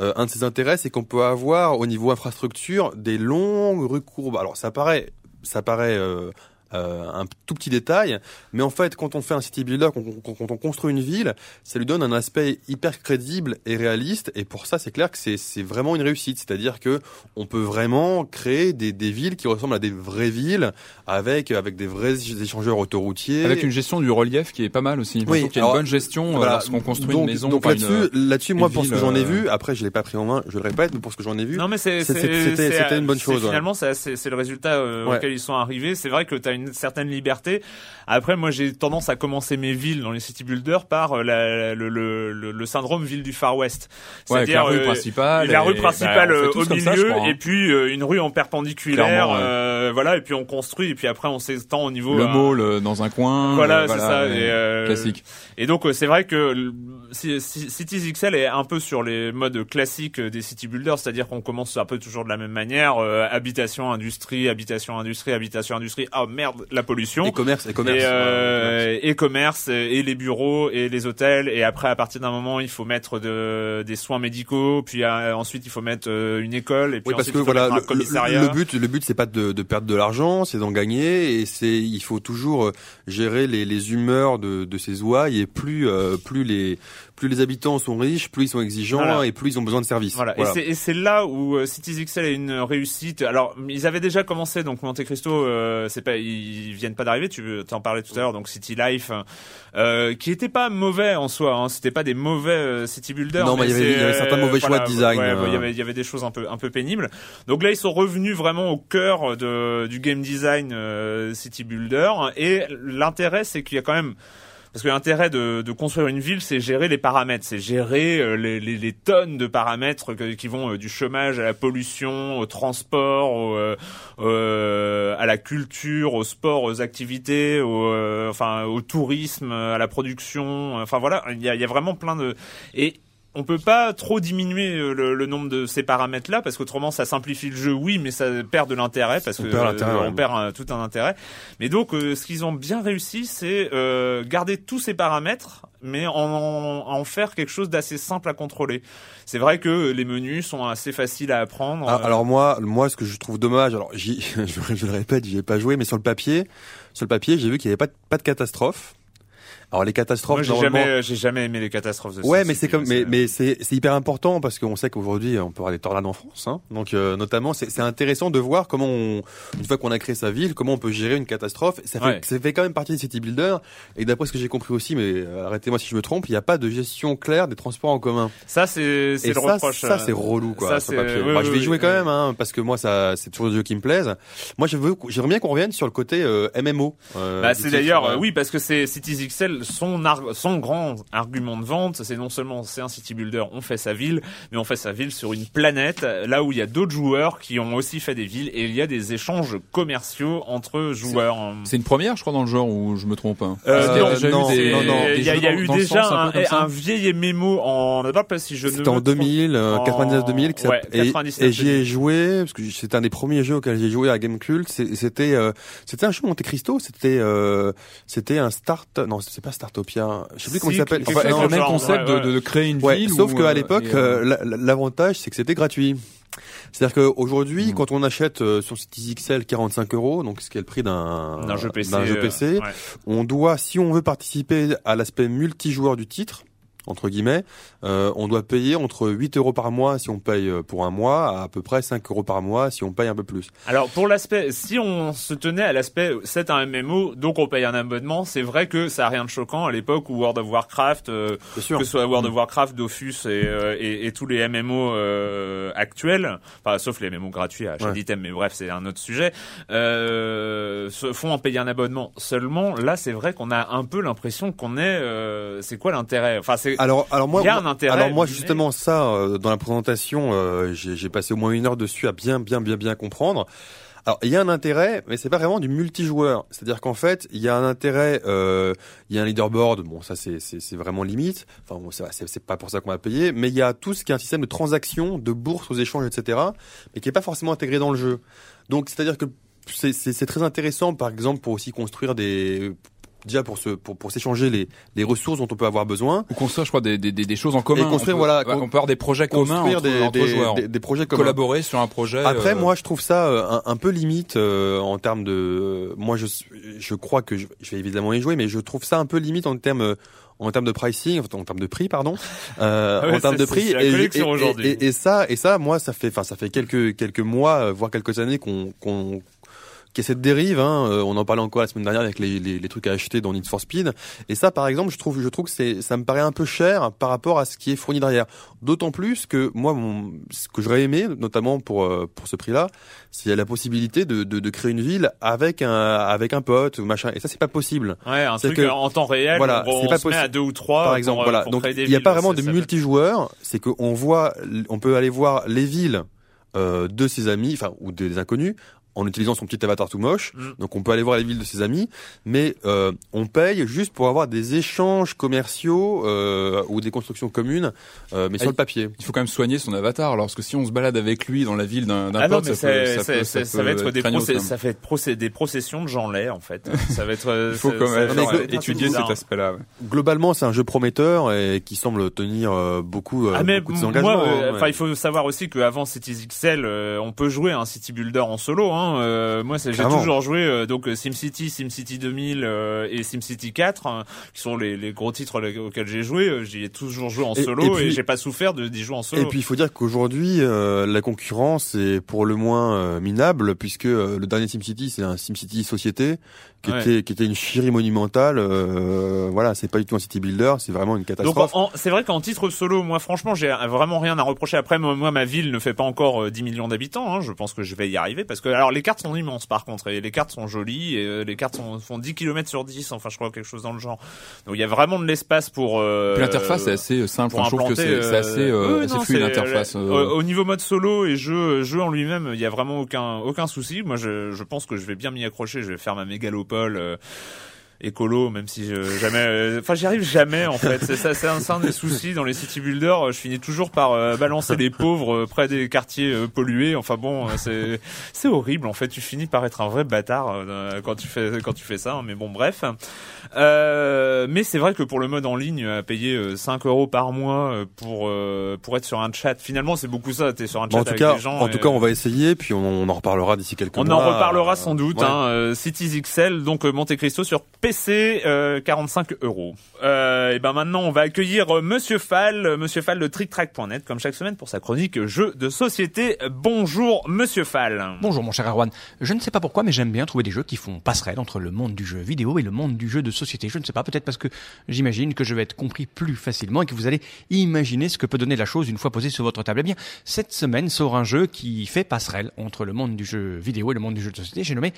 euh, un de ses intérêts, c'est qu'on peut avoir au niveau infrastructure des longues rues courbes. Alors ça paraît, ça paraît euh, euh, un tout petit détail, mais en fait, quand on fait un city builder, quand on, quand on construit une ville, ça lui donne un aspect hyper crédible et réaliste. Et pour ça, c'est clair que c'est c'est vraiment une réussite. C'est-à-dire que on peut vraiment créer des, des villes qui ressemblent à des vraies villes avec avec des vrais échangeurs autoroutiers. Avec une gestion du relief qui est pas mal aussi. Oui, qu'il y a alors, une bonne gestion Voilà. euh, lorsqu'on construit donc, une maison. Donc là-dessus, une- là-dessus, moi, pour ce que j'en ai euh, vu, après, je l'ai pas pris en main, je le répète, mais pour ce que j'en ai vu, Non mais c'est C'est- c'est- c'était- c'est- c'était une bonne chose, ouais. Finalement, c'est c'est c'est le résultat euh, Ouais. auquel ils sont arrivés. C'est vrai que tu as une certaine liberté. Après, moi, j'ai tendance à commencer mes villes dans les city builders par euh, la- le, le, le, le syndrome ville du Far West. Ouais, avec la rue euh, principale. la rue principale bah, euh, au milieu ça, je crois, hein. et puis euh, une rue en perpendiculaire ouais. euh, voilà et puis on construit et puis après on s'étend au niveau Le euh, mall dans un coin. voilà c'est ça et, Classique. et donc c'est vrai que Cities XL est un peu sur les modes classiques des city builders, c'est-à-dire qu'on commence un peu toujours de la même manière, habitation, industrie, habitation, industrie, habitation, industrie. Ah merde, la pollution. et commerce, et commerce. et, euh, et commerce et les bureaux et les hôtels. Et après à partir d'un moment il faut mettre de, des soins médicaux. Puis euh, ensuite il faut mettre euh, une école. Et puis Oui, parce ensuite que il faut voilà, un le, commissariat le but, le but, c'est pas de, de perdre de l'argent, c'est d'en gagner, et c'est, il faut toujours euh, gérer les, les humeurs de, de ces ouailles, et plus, euh, plus les, plus les habitants sont riches, plus ils sont exigeants, Voilà. et plus ils ont besoin de services. Voilà. Et c'est- Et c'est là où euh, Cities XL est une réussite. Alors, ils avaient déjà commencé, donc Monte Cristo, euh, c'est pas, ils viennent pas d'arriver. Tu t'en parlais tout à l'heure, donc City Life, euh, qui était pas mauvais en soi. Hein, C'était pas des mauvais euh, city builders. Non, mais il y avait- y certains mauvais choix de design, Ouais, euh. il y avait, il y avait des choses un peu, un peu pénibles. Donc là, ils sont revenus vraiment au cœur de, du game design euh, city builder. Et l'intérêt, c'est qu'il y a quand même parce que l'intérêt de, de construire une ville, c'est gérer les paramètres, c'est gérer euh, les, les, les tonnes de paramètres qui vont euh, du chômage à la pollution, au transport, au, euh, euh, à la culture, au sport, aux activités, au, euh, enfin au tourisme, à la production. Enfin voilà, il y a, y a vraiment plein de et on peut pas trop diminuer euh, le, le nombre de ces paramètres-là parce qu'autrement ça simplifie le jeu, oui, mais ça perd de l'intérêt parce On que perd euh, on perd un- tout un intérêt. Mais donc, euh, ce qu'ils ont bien réussi, c'est euh, garder tous ces paramètres, mais en, en, en faire quelque chose d'assez simple à contrôler. C'est vrai que les menus sont assez faciles à apprendre. Ah, Euh, alors moi, moi, ce que je trouve dommage, alors je, je le répète, j'y ai pas joué, mais sur le papier, sur le papier, j'ai vu qu'il y avait pas de, pas de catastrophe. Alors les catastrophes, moi, j'ai normalement, jamais, j'ai jamais aimé les catastrophes. De Ouais, mais c'est comme, mais, mais c'est, c'est hyper important parce qu'on sait qu'aujourd'hui on peut avoir des tornades en France, hein. Donc euh, notamment, c'est, c'est intéressant de voir comment on, une fois qu'on a créé sa ville, comment on peut gérer une catastrophe. Ça fait, Ouais. ça fait quand même partie des city builders. Et d'après ce que j'ai compris aussi, mais euh, arrêtez-moi si je me trompe, il n'y a pas de gestion claire des transports en commun. ça, c'est, c'est le ça, reproche. ça euh, c'est relou quoi. ça, sur papier. oui, oui, je vais oui, jouer quand même, hein, parce que moi ça, c'est toujours des jeux qui me plaisent. Moi, je veux, j'aimerais bien qu'on revienne sur le côté euh, MMO. euh, Bah, c'est d'ailleurs, ouais. euh, oui, parce que c'est Cities XL, son, grand argument de vente, c'est non seulement c'est un city builder, on fait sa ville, mais on fait sa ville sur une planète, là où il y a d'autres joueurs qui ont aussi fait des villes, et il y a des échanges commerciaux entre joueurs. C'est une première, je crois, dans le genre où je me trompe. hein. Euh, non, des- Il y a, jeux il y a dans- eu dans déjà sens un, vieil MMO en, d'abord pas si je C'était en trompe- 2000, euh, en- 99-2000, qui ouais, s'appelle- et, 99, et j'y ai joué, parce que c'était un des premiers jeux auxquels j'ai joué à Gamecult, c'était euh, c'était un jeu Monte Cristo, c'était euh, c'était un start, non c'est pas Startopia, je sais plus comment il s'appelle. Enfin, le même genre, concept ouais, de- de, de créer une Ouais, ville. sauf qu'à euh, l'époque, euh, euh, la- la- l'avantage c'est que c'était gratuit. C'est-à-dire qu'aujourd'hui, Mm. quand on achète euh, sur Cities XL 45 euros, donc ce qui est le prix d'un d'un jeu PC. d'un jeu euh, PC, ouais. on doit, si on veut participer à l'aspect multijoueur du titre, entre guillemets, euh, on doit payer entre 8 euros par mois si on paye euh, pour un mois, à à peu près 5 euros par mois si on paye un peu plus. Alors pour l'aspect, si on se tenait à l'aspect, c'est un MMO, donc on paye un abonnement, c'est vrai que ça a rien de choquant à l'époque où World of Warcraft, euh, que ce soit World of Warcraft, Dofus et, euh, et, et tous les MMO euh, actuels, enfin sauf les MMO gratuits à achat Ouais. d'items, mais bref c'est un autre sujet, euh, se font en payer un abonnement. Seulement là c'est vrai qu'on a un peu l'impression qu'on est, euh, c'est quoi l'intérêt? Enfin c'est Alors, alors moi, Il y a moi- un intérêt, alors moi justement ça, euh, dans la présentation, euh, j'ai passé au moins une heure dessus à bien, bien, bien, bien comprendre. Alors il y a un intérêt, mais c'est pas vraiment du multijoueur. C'est-à-dire qu'en fait, il y a un intérêt, euh, il y a un leaderboard. Bon, ça c'est c'est vraiment limite. Enfin bon, c'est pas pour ça qu'on va payer, mais il y a tout ce qui est un système de transactions, de bourse aux échanges, etc. Mais qui est pas forcément intégré dans le jeu. Donc c'est-à-dire que c'est très intéressant, par exemple, pour aussi construire des déjà pour se pour pour s'échanger les les ressources dont on peut avoir besoin. Ou construire, je crois, des, des, des, choses en commun. construire, on peut, voilà, on peut avoir des projets communs construire entre, des, entre des, joueurs. des, des projets communs. Collaborer sur un projet. Après, euh, moi, je trouve ça euh, un, un peu limite euh, en termes de. Moi, je je crois que je, je vais évidemment y jouer, mais je trouve ça un peu limite en termes euh, en termes de pricing, en termes de prix, pardon, euh, ouais, en termes de prix. et, et- et- et ça, et ça, moi, ça fait, enfin, ça fait quelques quelques mois, euh, voire quelques années qu'on qu'on qu'il y a cette dérive, hein, euh, on en parlait encore la semaine dernière avec les, les, les trucs à acheter dans Need for Speed. Et ça, par exemple, je trouve, je trouve que c'est, ça me paraît un peu cher par rapport à ce qui est fourni derrière. D'autant plus que moi, mon, ce que j'aurais aimé, notamment pour euh, pour ce prix-là, c'est la possibilité de, de, de créer une ville avec un avec un pote ou machin. Et ça, c'est pas possible. Ouais, un C'est truc que- en temps réel. voilà, on, c'est on pas se met à deux ou trois. par exemple, euh, voilà. pour Donc il n'y a pas vraiment de multijoueur. C'est qu'on voit, on peut aller voir les villes euh, de ses amis, enfin ou des inconnus, en utilisant son petit avatar tout moche. Mm. Donc on peut aller voir les villes de ses amis, mais euh, on paye juste pour avoir des échanges commerciaux euh, ou des constructions communes, euh, mais sur Ah, le papier. Il faut quand même soigner son avatar. Alors, parce que si on se balade avec lui dans la ville d'un d'un Ah pote, ça, va être des ça fait procès- des processions de gens laids en fait. ça va être. Il faut quand même étudier cet aspect-là. ouais. Globalement, c'est un jeu prometteur et qui semble tenir beaucoup, Ah mais beaucoup de engagements. moi, euh, hein, ouais. il faut savoir aussi qu'avant Cities XL, euh, on peut jouer un City Builder en solo. Hein. Euh, moi, j'ai toujours joué euh, donc euh, SimCity, SimCity 2000 euh, et SimCity 4, hein, qui sont les, les gros titres auxquels j'ai joué. J'y ai toujours joué en Et- solo et et, j'ai pas souffert de d'y jouer en solo. Et puis il faut dire qu'aujourd'hui euh, la concurrence est pour le moins minable puisque le dernier SimCity c'est un SimCity société qui Ouais. était qui était une chierie monumentale. euh, voilà, c'est pas du tout un city builder, c'est vraiment une Donc catastrophe. en- c'est vrai qu'en titre solo, moi franchement, j'ai vraiment rien à reprocher. Après, moi, moi, ma ville ne fait pas encore euh, 10 millions d'habitants. Hein. Je pense que je vais y arriver parce que alors les cartes sont immenses par contre et les cartes sont jolies et euh, les cartes sont, font 10 km sur 10. Enfin, je crois quelque chose dans le genre. Donc il y a vraiment de l'espace pour. Euh, Puis l'interface est assez simple. pour Enfin, je trouve que implanter, c'est assez, euh, euh, oui, assez non, fluide l'interface. euh, euh. Au niveau mode solo et jeu, jeu en lui-même, il y a vraiment aucun aucun souci. Moi, je, je pense que je vais bien m'y accrocher. Je vais faire ma mégalopole. Euh, écolo même si je, jamais euh, enfin j'y arrive jamais en fait. C'est ça c'est un, un des soucis dans les city builders. Euh, je finis toujours par euh, balancer les pauvres euh, près des quartiers euh, pollués. Enfin bon euh, c'est c'est horrible en fait. Tu finis par être un vrai bâtard euh, quand tu fais quand tu fais ça hein, mais bon bref. Euh, mais c'est vrai que pour le mode en ligne à payer euh, 5 euros par mois euh, pour euh, pour être sur un chat finalement c'est beaucoup ça. T'es sur un chat Bon, en tout avec cas, des gens en et- tout cas, on va essayer puis on, on en reparlera d'ici quelques on mois. en reparlera Euh, sans doute. ouais. Hein, euh, Cities XL, donc euh, Monte Cristo sur PC, euh, 45 euros. Euh, et ben maintenant, on va accueillir euh, Monsieur Fall, euh, Monsieur Fall de TrickTrack.net, comme chaque semaine pour sa chronique jeux de société. Bonjour, Monsieur Fall. Bonjour mon cher Erwan. Je ne sais pas pourquoi, mais j'aime bien trouver des jeux qui font passerelle entre le monde du jeu vidéo et le monde du jeu de société. Je ne sais pas, peut-être parce que j'imagine que je vais être compris plus facilement et que vous allez imaginer ce que peut donner la chose une fois posée sur votre table. Eh bien, cette semaine sort un jeu qui fait passerelle entre le monde du jeu vidéo et le monde du jeu de société. J'ai nommé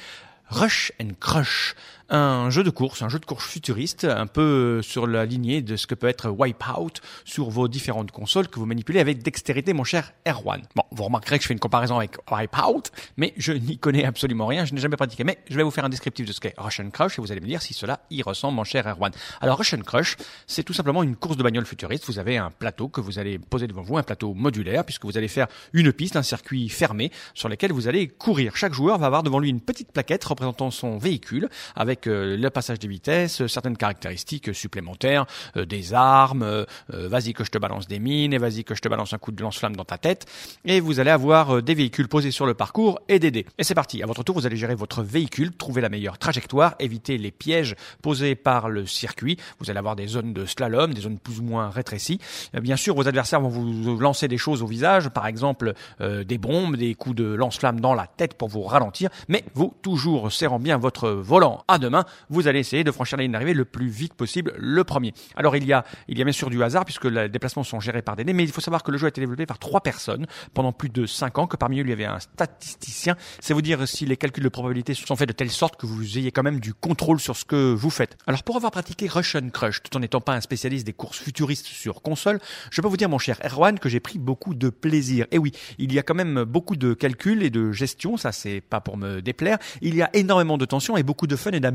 Rush and Crush, un jeu de course, un jeu de course futuriste, un peu sur la lignée de ce que peut être Wipeout sur vos différentes consoles que vous manipulez avec dextérité, mon cher Erwan. Bon, vous remarquerez que je fais une comparaison avec Wipeout, mais je n'y connais absolument rien, je n'ai jamais pratiqué. Mais je vais vous faire un descriptif de ce qu'est Rush and Crush et vous allez me dire si cela y ressemble, mon cher Erwan. Alors, Rush and Crush, c'est tout simplement une course de bagnole futuriste. Vous avez un plateau que vous allez poser devant vous, un plateau modulaire, puisque vous allez faire une piste, un circuit fermé sur lequel vous allez courir. Chaque joueur va avoir devant lui une petite plaquette représentant son véhicule avec le passage des vitesses, certaines caractéristiques supplémentaires, euh, des armes, euh, euh, vas-y que je te balance des mines et vas-y que je te balance un coup de lance-flamme dans ta tête. Et vous allez avoir des véhicules posés sur le parcours et des dés. Et c'est parti. À votre tour, vous allez gérer votre véhicule, trouver la meilleure trajectoire, éviter les pièges posés par le circuit. Vous allez avoir des zones de slalom, des zones plus ou moins rétrécies. Bien sûr, vos adversaires vont vous lancer des choses au visage, par exemple des bombes, des coups de lance-flamme dans la tête pour vous ralentir, mais vous, toujours serrant bien votre volant mains, vous allez essayer de franchir la ligne d'arrivée le plus vite possible, le premier. Alors il y a, il y a bien sûr du hasard puisque les déplacements sont gérés par des dés, mais il faut savoir que le jeu a été développé par trois personnes pendant plus de cinq ans, que parmi eux il y avait un statisticien. C'est vous dire si les calculs de probabilité sont faits de telle sorte que vous ayez quand même du contrôle sur ce que vous faites. Alors pour avoir pratiqué Rush and Crush, tout en n'étant pas un spécialiste des courses futuristes sur console, je peux vous dire mon cher Erwan que j'ai pris beaucoup de plaisir. Et oui, il y a quand même beaucoup de calculs et de gestion, ça c'est pas pour me déplaire. Il y a énormément de tension et beaucoup de fun et d'amusement.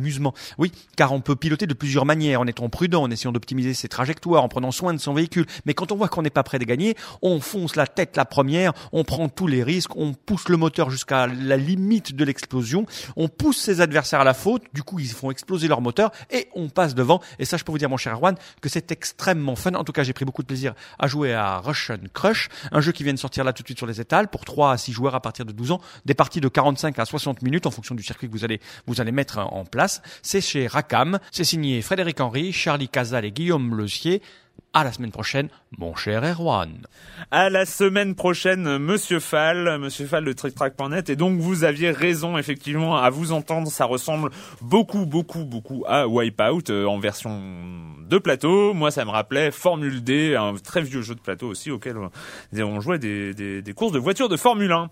Oui, car on peut piloter de plusieurs manières, en étant prudent, en essayant d'optimiser ses trajectoires, en prenant soin de son véhicule. Mais quand on voit qu'on n'est pas prêt de gagner, on fonce la tête la première, on prend tous les risques, on pousse le moteur jusqu'à la limite de l'explosion, on pousse ses adversaires à la faute, du coup ils font exploser leur moteur et on passe devant. Et ça, je peux vous dire, mon cher Erwan, que c'est extrêmement fun. En tout cas, j'ai pris beaucoup de plaisir à jouer à Russian Crush, un jeu qui vient de sortir là tout de suite sur les étals pour 3 à 6 joueurs à partir de 12 ans, des parties de 45 à 60 minutes en fonction du circuit que vous allez, vous allez mettre en place. C'est chez Racam, c'est signé Frédéric Henry, Charlie Casal et Guillaume Lecier. À la semaine prochaine, mon cher Erwan. À la semaine prochaine, Monsieur Fall, Monsieur Fall de TrickTrack.net. Et donc, vous aviez raison, effectivement, à vous entendre. Ça ressemble beaucoup, beaucoup, beaucoup à Wipeout euh, en version de plateau. Moi, ça me rappelait Formule D, un très vieux jeu de plateau aussi auquel on- jouait des, des, des courses de voitures de Formule 1.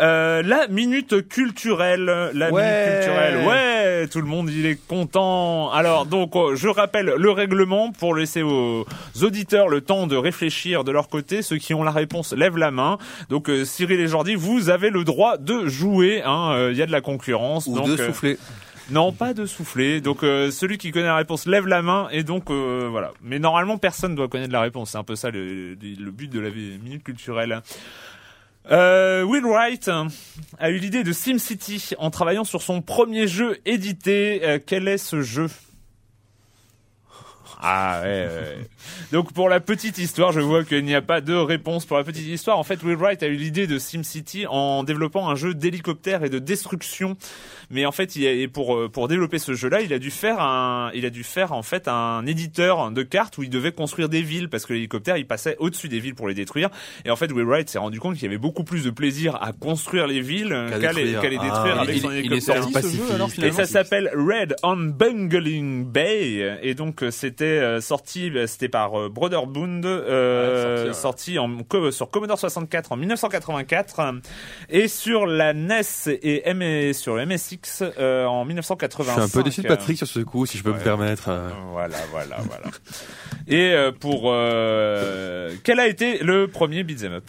Euh, la minute culturelle, la Ouais. minute culturelle. Ouais, tout le monde il est content. Alors donc, euh, je rappelle le règlement pour laisser aux auditeurs le temps de réfléchir de leur côté. Ceux qui ont la réponse lèvent la main. Donc euh, Cyril et Jordi, vous avez le droit de jouer. hein. Euh, Il y a de la concurrence. Ou donc, de euh, souffler. Non, pas de souffler. Donc euh, celui qui connaît la réponse lève la main et donc euh, voilà. Mais normalement personne doit connaître la réponse. C'est un peu ça le, but de la minute culturelle. Euh, Will Wright a eu l'idée de SimCity en travaillant sur son premier jeu édité. Quel est ce jeu? Ah ouais, ouais. Donc pour la petite histoire, je vois qu'il n'y a pas de réponse pour la petite histoire. En fait, Will Wright a eu l'idée de SimCity en développant un jeu d'hélicoptère et de destruction. Mais en fait, il a, et pour euh, pour développer ce jeu-là, il a dû faire un, il a dû faire en fait un éditeur de cartes où il devait construire des villes parce que l'hélicoptère il passait au-dessus des villes pour les détruire. Et en fait, Will Wright s'est rendu compte qu'il y avait beaucoup plus de plaisir à construire les villes Qu'à les, détruire. qu'à les Ah, détruire il- avec il- son il est hélicoptère. sorti ce jeu alors Et ça s'appelle Red on Bungling Bay. Et donc euh, c'était euh, sorti, euh, c'était par euh, Broderbund, euh, Ouais, sorti, en, sur Commodore 64 en 1984 euh, et sur la NES et, M et sur le MSX euh, en Je 1985. suis un peu déçu de Patrick sur ce coup, si je peux Ouais. me permettre. euh. Voilà, voilà, voilà. Et euh, pour euh, quel a été le premier beat'em up?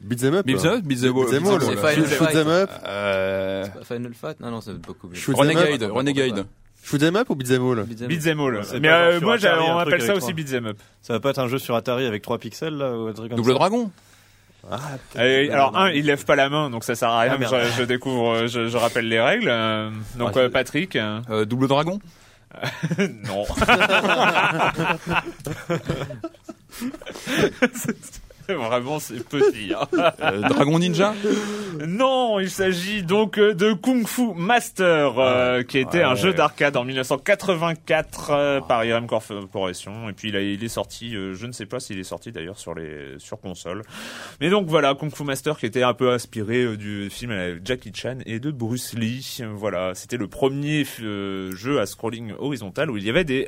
Beat'em up? Beat'em up, beat'em up, all. up. C'est Final. Euh, Fight? Non, non, c'est beaucoup them Renegade. Renegade. Shoot them up ou beat'em all? Beat'em- all. Mais euh, moi, Atari, on appelle ça aussi beat'em up. Ça va pas être un jeu sur Atari avec 3 pixels là ou un truc comme Double ça? Dragon. Et alors un, il lève pas la main, donc ça sert à rien. Ah, merde. je, je découvre, je, je rappelle les règles. euh, Donc Ah, euh, Patrick, Euh, Double Dragon? non. Vraiment, c'est petit. hein. Euh, Dragon Ninja. Non, il s'agit donc euh, de Kung Fu Master, euh, qui était un jeu d'arcade en 1984 euh, par IRM Corporation. Et puis il, est sorti, euh, je ne sais pas s'il est sorti d'ailleurs sur les sur console. Mais donc voilà, Kung Fu Master qui était un peu inspiré du film Jackie Chan et de Bruce Lee. Voilà, c'était le premier euh, jeu à scrolling horizontal où il y avait des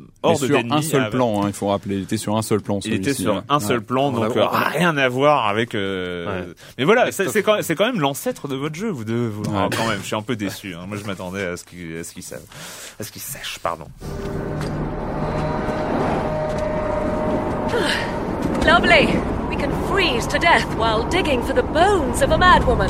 euh, Mais hordes sur un seul avec- plan, hein, il faut rappeler. Il était sur un seul plan. il était sur ouais. un Ouais. seul plan, On a- donc on euh, a- rien à voir avec. euh, Ouais. Mais voilà, c'est quand, quand même l'ancêtre de votre jeu, vous deux. Vous... Ouais. Ah, quand même, je suis un peu déçu. hein. Moi, je m'attendais à ce qu'ils qu'ils savent, à ce qu'ils sachent, pardon. Lovely. We can freeze to death while digging for the bones of a madwoman.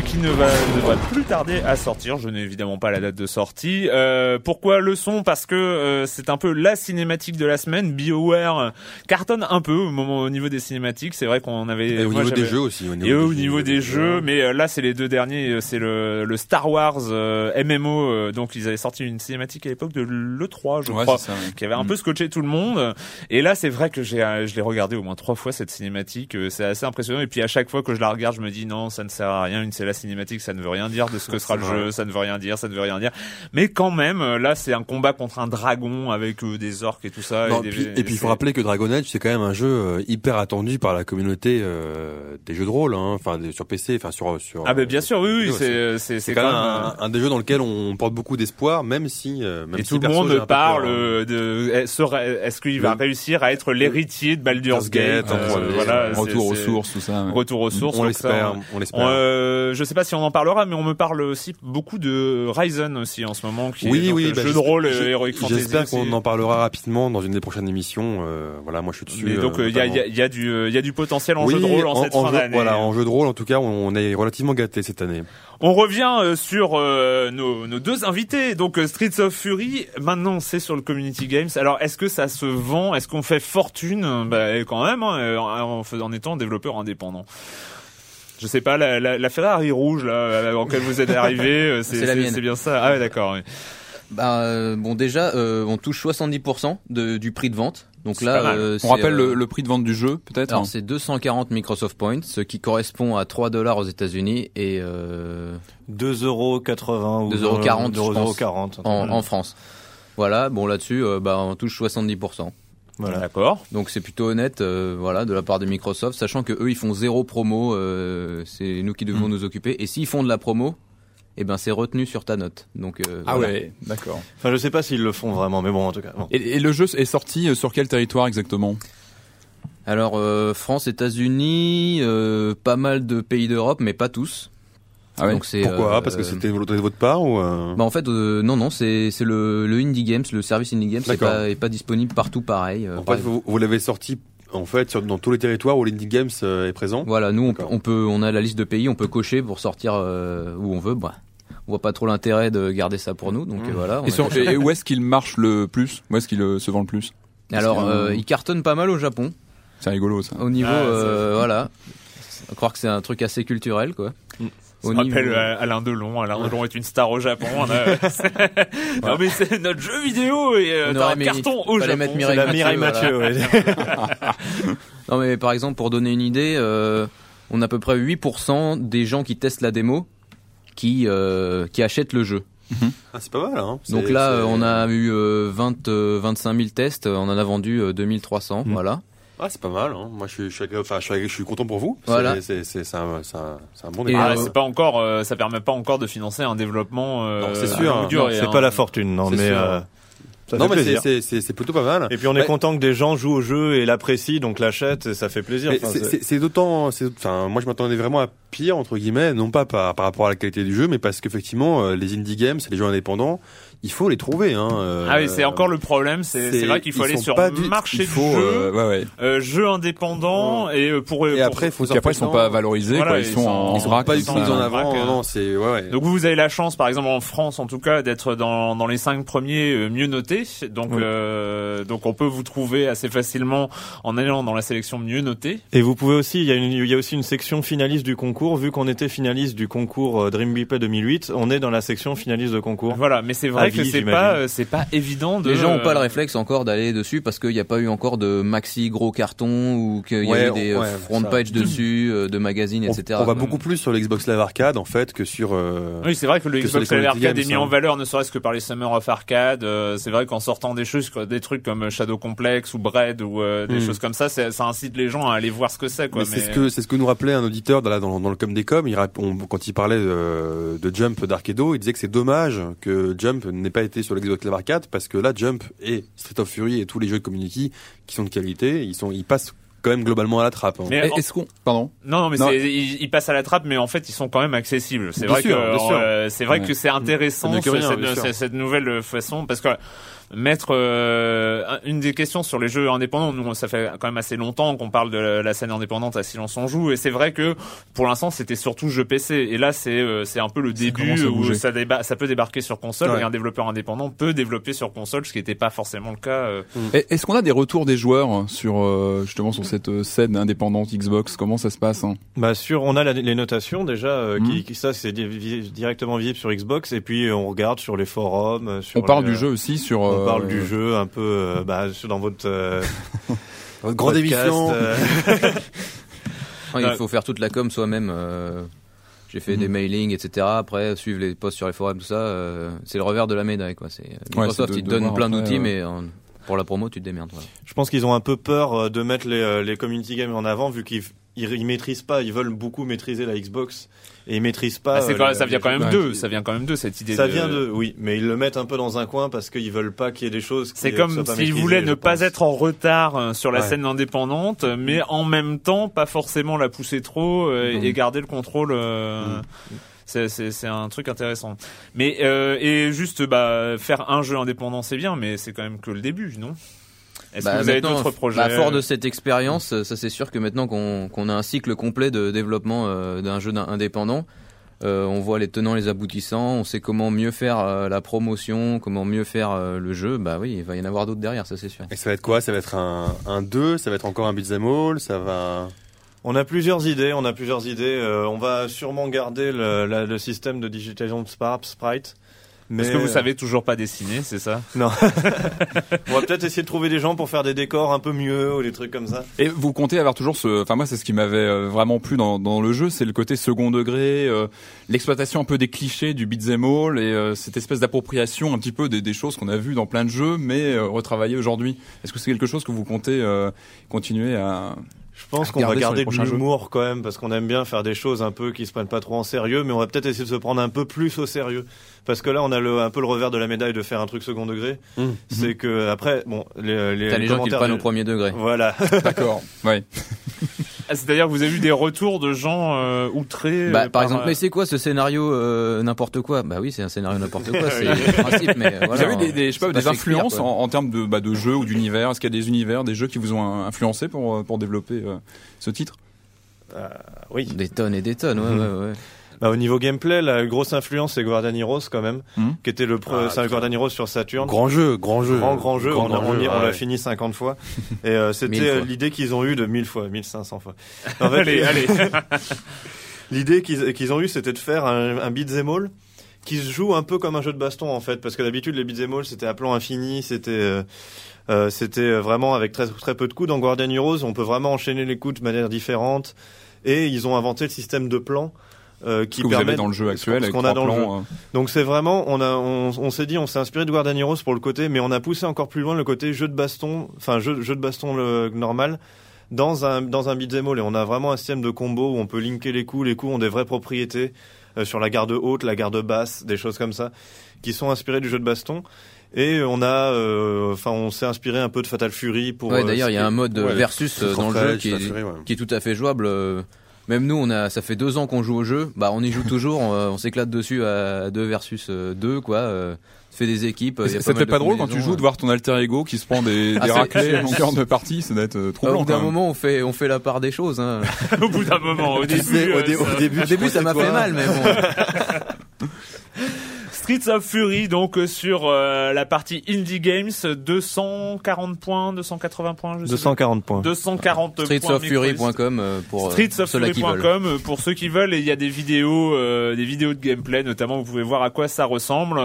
Qui ne va devrait plus tarder à sortir. Je n'ai évidemment pas la date de sortie. Euh, pourquoi le son? Parce que euh, c'est un peu la cinématique de la semaine. BioWare cartonne un peu au moment au niveau des cinématiques. C'est vrai qu'on avait Et au moi, niveau des jeux aussi. Et au niveau des jeux, mais euh, là c'est les deux derniers, euh, c'est le, le Star Wars euh, MMO, euh, donc ils avaient sorti une cinématique à l'époque de l'E3 je Ouais, crois, c'est ça, ouais. qui avait un Mm. peu scotché tout le monde. Et là c'est vrai que j'ai, je l'ai regardé au moins trois fois cette cinématique, c'est assez impressionnant. Et puis à chaque fois que je la regarde, je me dis non, ça ne sert à rien, une c'est la cinématique, ça ne veut rien dire de ce que sera le jeu, ça ne veut rien dire, ça ne veut rien dire. Mais quand même, euh, là c'est un combat contre un dragon avec euh, des orques et tout ça. Non, et, des- puis- et puis il faut rappeler que Dragon Age c'est quand même un jeu euh, hyper attendu par la communauté euh, des jeux de rôle, hein, enfin sur PC, enfin sur sur. Ah ben bien sûr, oui, oui, c'est c'est C'est quand même euh, un, un des jeux dans lequel on porte beaucoup d'espoir, même si euh, même et si tout le monde peu parle peur, hein. euh, de est-ce qu'il va réussir à être l'héritier de Baldur's Gate, Gate en euh, 3D, voilà Retour aux sources, tout ça. retour aux sources On l'espère, ça, on l'espère. Euh, euh, je sais pas si on en parlera, mais on me parle aussi beaucoup de Ryzen aussi en ce moment, qui Oui, est oui, bah, jeu de rôle j'ai- euh, Heroic Fantasy. J'espère qu'on en parlera rapidement dans une des prochaines émissions. Euh, voilà, moi je suis dessus. Mais donc euh, il y, a, notamment. y a- y a du euh, y a du potentiel en oui, jeu de rôle en, en, cette en fin d'année. voilà, en jeu de rôle, en tout cas, on, est relativement gâté cette année. On revient euh, sur euh, nos, nos deux invités. Donc euh, Streets of Fury, maintenant c'est sur le Community Games. Alors est-ce que ça se vend? Est-ce qu'on fait fortune? Bah quand même, hein, euh, en, en étant développeur indépendant. Je sais pas, la, la, la Ferrari rouge là, euh, en laquelle vous êtes arrivé, euh, c'est bien ça. Ah ouais, d'accord. oui. Bah euh, bon déjà euh, on touche 70% de, du prix de vente. Donc là euh, On rappelle euh, le, le prix de vente du jeu, peut-être alors c'est 240 Microsoft Points, ce qui correspond à 3 dollars aux États-Unis et euh, 2,80 euros ou 2,40 je pense. 2,40 en, en France. Voilà, bon là-dessus euh, bah on touche 70%. Voilà. D'accord. Donc c'est plutôt honnête, euh, voilà, de la part de Microsoft, sachant que eux ils font zéro promo, euh, c'est nous qui devons Mm. nous occuper. Et s'ils font de la promo, eh ben c'est retenu sur ta note. Donc euh, Ah voilà. ouais, d'accord. Enfin, je sais pas s'ils le font vraiment, mais bon, en tout cas. bon. Et, et le jeu est sorti euh, sur quel territoire exactement? Alors euh, France, États-Unis, euh, pas mal de pays d'Europe, mais pas tous. Ah ouais. Donc c'est Pourquoi? euh, Parce que c'était volonté de votre part ou euh, Bah en fait euh, non non c'est c'est le le Indie Games, le service Indie Games, D'accord. pas est pas disponible partout pareil. euh, En fait, vous, vous l'avez sorti en fait sur, dans tous les territoires où l'Indie Games euh, est présent? Voilà, nous on, peut- on peut, on a la liste de pays, on peut cocher pour sortir euh, où on veut. Bah, on voit pas trop l'intérêt de garder ça pour nous, donc Mmh. euh, voilà. on Et, sur- où est-ce qu'il marche le plus? Où est-ce qu'il euh, se vend le plus? Alors, euh, il cartonne pas mal au Japon. C'est rigolo ça. Au niveau, Ah, euh, voilà, à croire que c'est un truc assez culturel, quoi. Mm. Ça Au me niveau- rappelle euh, Alain Delon. Alain Delon est une star au Japon. On a- non mais c'est notre jeu vidéo et euh, On t'as un mis- carton au Japon. mettre Mireille la Mathieu, Mireille voilà. Mathieu, ouais. Non mais par exemple, pour donner une idée, euh, on a à peu près 8% des gens qui testent la démo qui euh, qui achètent le jeu. Ah, c'est pas mal. Hein. Donc là, on a eu euh, 20, euh, 25 000 tests, on en a vendu euh, 2300, Mm. voilà. Ah, c'est pas mal. Hein. Moi, je suis, je suis, agré- enfin, je suis, agré- je suis content pour vous. C'est- Voilà. C'est c'est- c'est un, c'est un, bon Et, départ. Ah, euh, c'est pas encore, euh, ça permet pas encore de financer un développement. Euh, c'est sûr, C'est hein. pas la fortune, non, C'est mais euh, ça non, fait mais c'est- plutôt pas mal. Et puis on est Ouais. content que des gens jouent au jeu et l'apprécient, donc l'achètent, et ça fait plaisir. Enfin, c'est- d'autant, c'est- enfin, moi je m'attendais vraiment à pire entre guillemets, non pas par, par rapport à la qualité du jeu, mais parce qu'effectivement euh, les indie games, les jeux indépendants, il faut les trouver. Hein, euh, Ah oui, c'est encore le problème. C'est c'est- c'est vrai qu'il faut aller sur du- marché il faut, jeu, Euh, ouais, ouais. euh, jeux indépendants et euh, pour Et pour- après, il faut Puis après, ils sont pas valorisés, Voilà, quoi. Ils, ils sont, sont- en ils sont pas tout utilisés ça. en avant. Non, hein. non, c'est ouais, ouais. Donc vous, vous avez la chance, par exemple en France, en tout cas, d'être dans, dans les cinq premiers euh, mieux notés. Donc euh, donc on peut vous trouver assez facilement en allant dans la sélection mieux notée. Et vous pouvez aussi, il y, a une- il y a aussi une section finaliste du concours. Vu qu'on était finaliste du concours euh, Dream Beeple 2008, on est dans la section finaliste de concours. Voilà, mais c'est vrai que c'est pas euh, c'est pas évident de. Les gens ont pas le réflexe encore d'aller dessus parce qu'il n'y a pas eu encore de maxi gros carton ou qu'il y Ouais, a eu des euh, ouais, front ça. page dessus, de magazines, On, etc. on va beaucoup plus sur l'Xbox Live Arcade en fait que sur. euh, Oui, c'est vrai que le que Xbox Live Arcade est mis hein. en valeur, ne serait-ce que par les Summer of Arcade. Euh, c'est vrai qu'en sortant des choses, des trucs comme Shadow Complex ou Bread ou euh, des Hmm. choses comme ça, ça incite les gens à aller voir ce que c'est. Quoi. mais c'est ce que c'est ce que nous rappelait un auditeur dans, la- dans, dans le com des com. Il rap- on- quand il parlait de, de Jump d'Arcado, il disait que c'est dommage que Jump n'ait pas été sur l'Xbox Live Arcade parce que là Jump et Street of Fury et tous les jeux de Community qui sont de qualité, ils sont ils passent quand même globalement à la trappe. hein. Mais Est-ce qu'on, pardon? Non, non, mais Non. c'est- ils, ils passent à la trappe, mais en fait, ils sont quand même accessibles. C'est Bien vrai sûr, que bien sûr. euh, c'est vrai Ouais. que c'est intéressant rien, cette nouvelle façon parce que mettre euh, une des questions sur les jeux indépendants. Nous, ça fait quand même assez longtemps qu'on parle de la, scène indépendante à Silence on joue, et c'est vrai que pour l'instant, c'était surtout jeu PC. Et là, c'est euh, c'est un peu le début où ça, déba- ça peut débarquer sur console Ouais. et un développeur indépendant peut développer sur console, ce qui n'était pas forcément le cas. euh, Est-ce qu'on a des retours des joueurs sur euh, justement sur cette euh, scène indépendante Xbox? Comment ça se passe hein? Bah sur, on a la- les notations déjà, euh, Mhm. qui, qui- ça c'est directement visible sur Xbox, et puis on regarde sur les forums. Sur On parle les, du jeu aussi sur. On parle du jeu un peu euh, bah, dans votre euh, Votre grande podcast, émission. euh, Ouais, il faut faire toute la com soi-même. euh, J'ai fait Mhm. des mailings, etc. Après, suivre les posts sur les forums, tout ça, euh, c'est le revers de la médaille. Quoi. C'est Microsoft, c'est de- ils te donnent plein après, d'outils, mais pour la promo, tu te démerdes. voilà. je pense qu'ils ont un peu peur de mettre les, les community games en avant, vu qu'ils ils, ils maîtrisent pas, ils veulent beaucoup maîtriser la Xbox et ils maîtrisent pas. Ah, c'est euh, quand- ça vient quand même d'eux, ça vient quand même d'eux cette idée. Ça de- vient de, oui, mais ils le mettent un peu dans un coin parce qu'ils veulent pas qu'il y ait des choses. qui, C'est comme s'ils voulaient ne pas être en retard euh, sur la Ouais. scène indépendante, mais en même temps pas forcément la pousser trop euh, Mhm. et garder le contrôle. euh, C'est, c'est, c'est un truc intéressant. Mais euh, et juste bah faire un jeu indépendant c'est bien, mais c'est quand même que le début, non? Est-ce Bah, que vous avez d'autres projets bah, fort de cette expérience, euh, ça c'est sûr que maintenant qu'on qu'on a un cycle complet de développement euh, d'un jeu d'un- indépendant, euh, on voit les tenants, les aboutissants, on sait comment mieux faire euh, la promotion, comment mieux faire euh, le jeu. Bah oui, il va y en avoir d'autres derrière, ça c'est sûr. Et ça va être quoi? Ça va être un, un 2 Ça va être encore un beat'em all? Ça va... On a plusieurs idées, on a plusieurs idées. euh, on va sûrement garder le, la- le système de digitalisation de Sprite. Mais Parce que vous euh, savez toujours pas dessiner, c'est ça? Non. on va peut-être essayer de trouver des gens pour faire des décors un peu mieux ou des trucs comme ça. Et vous comptez avoir toujours ce, enfin moi c'est ce qui m'avait euh, vraiment plu dans, dans le jeu, c'est le côté second degré, euh, l'exploitation un peu des clichés du beat'em all et euh, cette espèce d'appropriation un petit peu des, des choses qu'on a vues dans plein de jeux, mais euh, retravaillées aujourd'hui. Est-ce que c'est quelque chose que vous comptez euh, continuer à Je pense qu'on va garder de l'humour quand même parce qu'on aime bien faire des choses un peu qui se prennent pas trop en sérieux, mais on va peut-être essayer de se prendre un peu plus au sérieux parce que là on a le, un peu le revers de la médaille de faire un truc second degré. Mmh. C'est que après bon les, les, T'as les gens qui le prennent au premier degré. Voilà. D'accord. Ouais. Ah, C'est-à-dire que vous avez vu des retours de gens euh, outrés Bah, euh, par exemple, euh, mais c'est quoi ce scénario euh, n'importe quoi? Bah oui, c'est un scénario n'importe quoi, c'est le principe. Mais Vous avez des, des, je sais pas, c'est des Shakespeare, influences en, en termes de, bah, de jeux ou d'univers? Est-ce qu'il y a des univers, des jeux qui vous ont influencé pour, pour développer euh, ce titre? Oui. Des tonnes et des tonnes, ouais, ouais, ouais. Bah, au niveau gameplay, la grosse influence c'est Guardian Heroes quand même, Mhm. qui était le pre- Ah, c'est un putain. Guardian Heroes sur Saturn. Grand jeu, grand jeu. Grand grand jeu, Grand, on, a- grand on y- jeu, on l'a ouais. fini 50 fois et euh, c'était euh, fois. l'idée qu'ils ont eue de 1000 fois, 1500 fois. En fait, Allez, allez. L'idée qu'ils qu'ils ont eue, c'était de faire un, un beat'em all qui se joue un peu comme un jeu de baston en fait, parce que d'habitude les beat'em all c'était à plan infini, c'était euh, euh, c'était vraiment avec très très peu de coups. Dans Guardian Heroes, on peut vraiment enchaîner les coups de manière différente, et ils ont inventé le système de plans. Euh, qui que vous avez dans le jeu actuel ce qu'on a dans le jeu. euh, Donc c'est vraiment, on a, on, on s'est dit, on s'est inspiré de Guardian Heroes pour le côté, mais on a poussé encore plus loin le côté jeu de baston, enfin jeu, jeu de baston le, normal dans un dans un beat'em all et on a vraiment un système de combo où on peut linker les coups, les coups ont des vraies propriétés euh, sur la garde haute, la garde basse, des choses comme ça qui sont inspirées du jeu de baston. Et on a, euh, enfin, on s'est inspiré un peu de Fatal Fury pour. Ouais, euh, d'ailleurs, il y a un mode Ouais, versus euh, Street dans of le jeu qui Fatal est, Fury, ouais. qui est tout à fait jouable. Euh, Même nous, on a, ça fait deux ans qu'on joue au jeu. Bah, on y joue toujours. euh, on s'éclate dessus à 2 versus 2, quoi. euh, fait des équipes. il y a Ça te fait pas drôle quand tu joues de voir ton alter ego qui se prend des, Ah, des raclés en longueur de partie Ça doit être euh, euh. troublant. Au bout d'un moment, on fait, on fait la part des choses. Hein. au bout d'un moment, au début, sais, au euh, dé- au ça- début, Au début, ça m'a fait mal, mais bon. Streets of Fury, donc euh, sur euh, la partie Indie Games, 240 points, 280 points, je sais 240 points. pas. 240 points. Streetsoffury.com euh, pour euh. Streetsoffury.com euh, pour ceux qui veulent et il y a des vidéos euh, des vidéos de gameplay notamment vous pouvez voir à quoi ça ressemble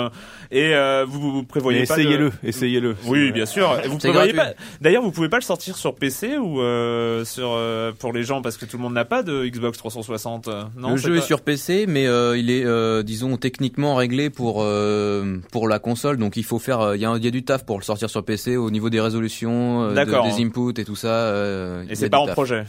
et euh, vous, vous prévoyez Mais pas de- essayez-le, essayez-le. Oui, bien sûr. Et vous prévoyez gratuit. pas. D'ailleurs, vous pouvez pas le sortir sur PC ou euh, sur euh, pour les gens parce que tout le monde n'a pas de Xbox 360. euh, Non, le jeu pas- est sur PC, mais euh, il est, euh, disons, techniquement réglé pour euh, pour la console. Donc il faut faire, euh, il y, a, il y a du taf pour le sortir sur PC au niveau des résolutions, euh, de- des inputs et tout ça. euh, Et a c'est pas en taf. projet.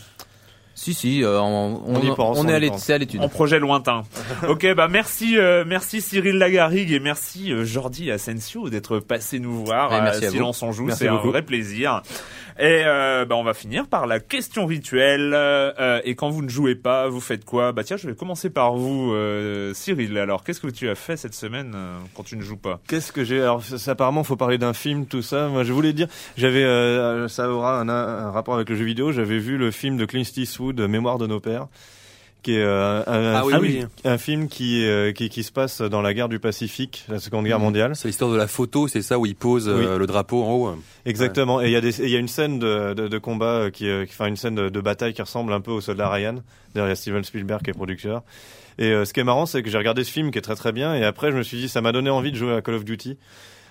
Si si, euh, on, On y pense, on on est y à pense. l'étude. En projet lointain. ok, bah merci, euh, merci Cyril Lagarigue et merci euh, Jordi Asensio d'être passé nous voir. Et à merci à vous. Silence on joue, c'est un vrai plaisir. Et euh, bah on va finir par la question rituelle. Euh, et quand vous ne jouez pas, vous faites quoi? Bah tiens, je vais commencer par vous, euh, Cyril. Alors, qu'est-ce que tu as fait cette semaine euh, quand tu ne joues pas? Qu'est-ce que j'ai? Alors, ça, apparemment, faut parler d'un film, tout ça. Moi, je voulais dire, j'avais, euh, ça aura un, un rapport avec le jeu vidéo. J'avais vu le film de Clint Eastwood, Mémoire de nos pères, qui est euh, un, Ah oui, film, oui. un film qui, euh, qui qui se passe dans la guerre du Pacifique, la Seconde Guerre mondiale. C'est l'histoire de la photo, c'est ça où il pose euh, le drapeau en haut. Exactement. Et il y a des, il y a une scène de, de, de combat euh, qui, euh, qui, enfin une scène de, de bataille qui ressemble un peu au Soldat Ryan. D'ailleurs, il y a Steven Spielberg qui est producteur. Et ce qui est marrant, c'est que j'ai regardé ce film qui est très très bien. Et après, je me suis dit, ça m'a donné envie de jouer à Call of Duty.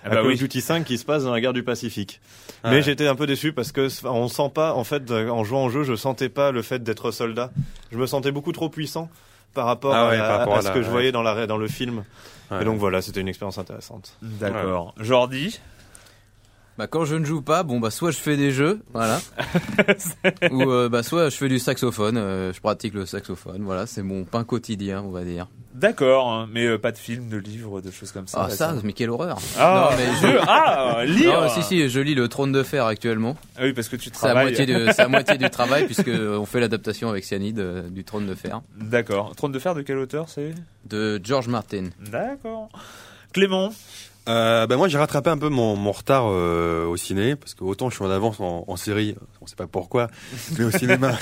Ah bah Call oui. of Duty 5 qui se passe dans la guerre du Pacifique. Ah Mais ouais. j'étais un peu déçu parce que on sent pas, en fait, euh, en jouant au jeu, je sentais pas le fait d'être soldat. Je me sentais beaucoup trop puissant par rapport, Ah ouais, à, par rapport à à ce la- que je ouais. voyais dans, la, dans le film. Ouais. Et donc voilà, c'était une expérience intéressante. D'accord. Jordi Bah quand je ne joue pas, bon bah soit je fais des jeux, voilà, ou euh, bah soit je fais du saxophone, euh, je pratique le saxophone, voilà, c'est mon pain quotidien, on va dire. D'accord, hein, mais euh, pas de films, de livres, de choses comme ça. Ah là, ça, mais quelle horreur Ah, Non, mais je- ah, lire Non, si si, je lis le Trône de Fer actuellement. Ah oui, parce que tu C'est à travailles. moitié c'est à moitié du travail puisque on fait l'adaptation avec Cyanide du Trône de Fer D'accord. Trône de fer de quel auteur c'est? De George Martin. D'accord. Clément? Euh, ben moi j'ai rattrapé un peu mon, mon retard euh, au ciné parce que autant je suis en avance en, en série, on sait pas pourquoi, mais au cinéma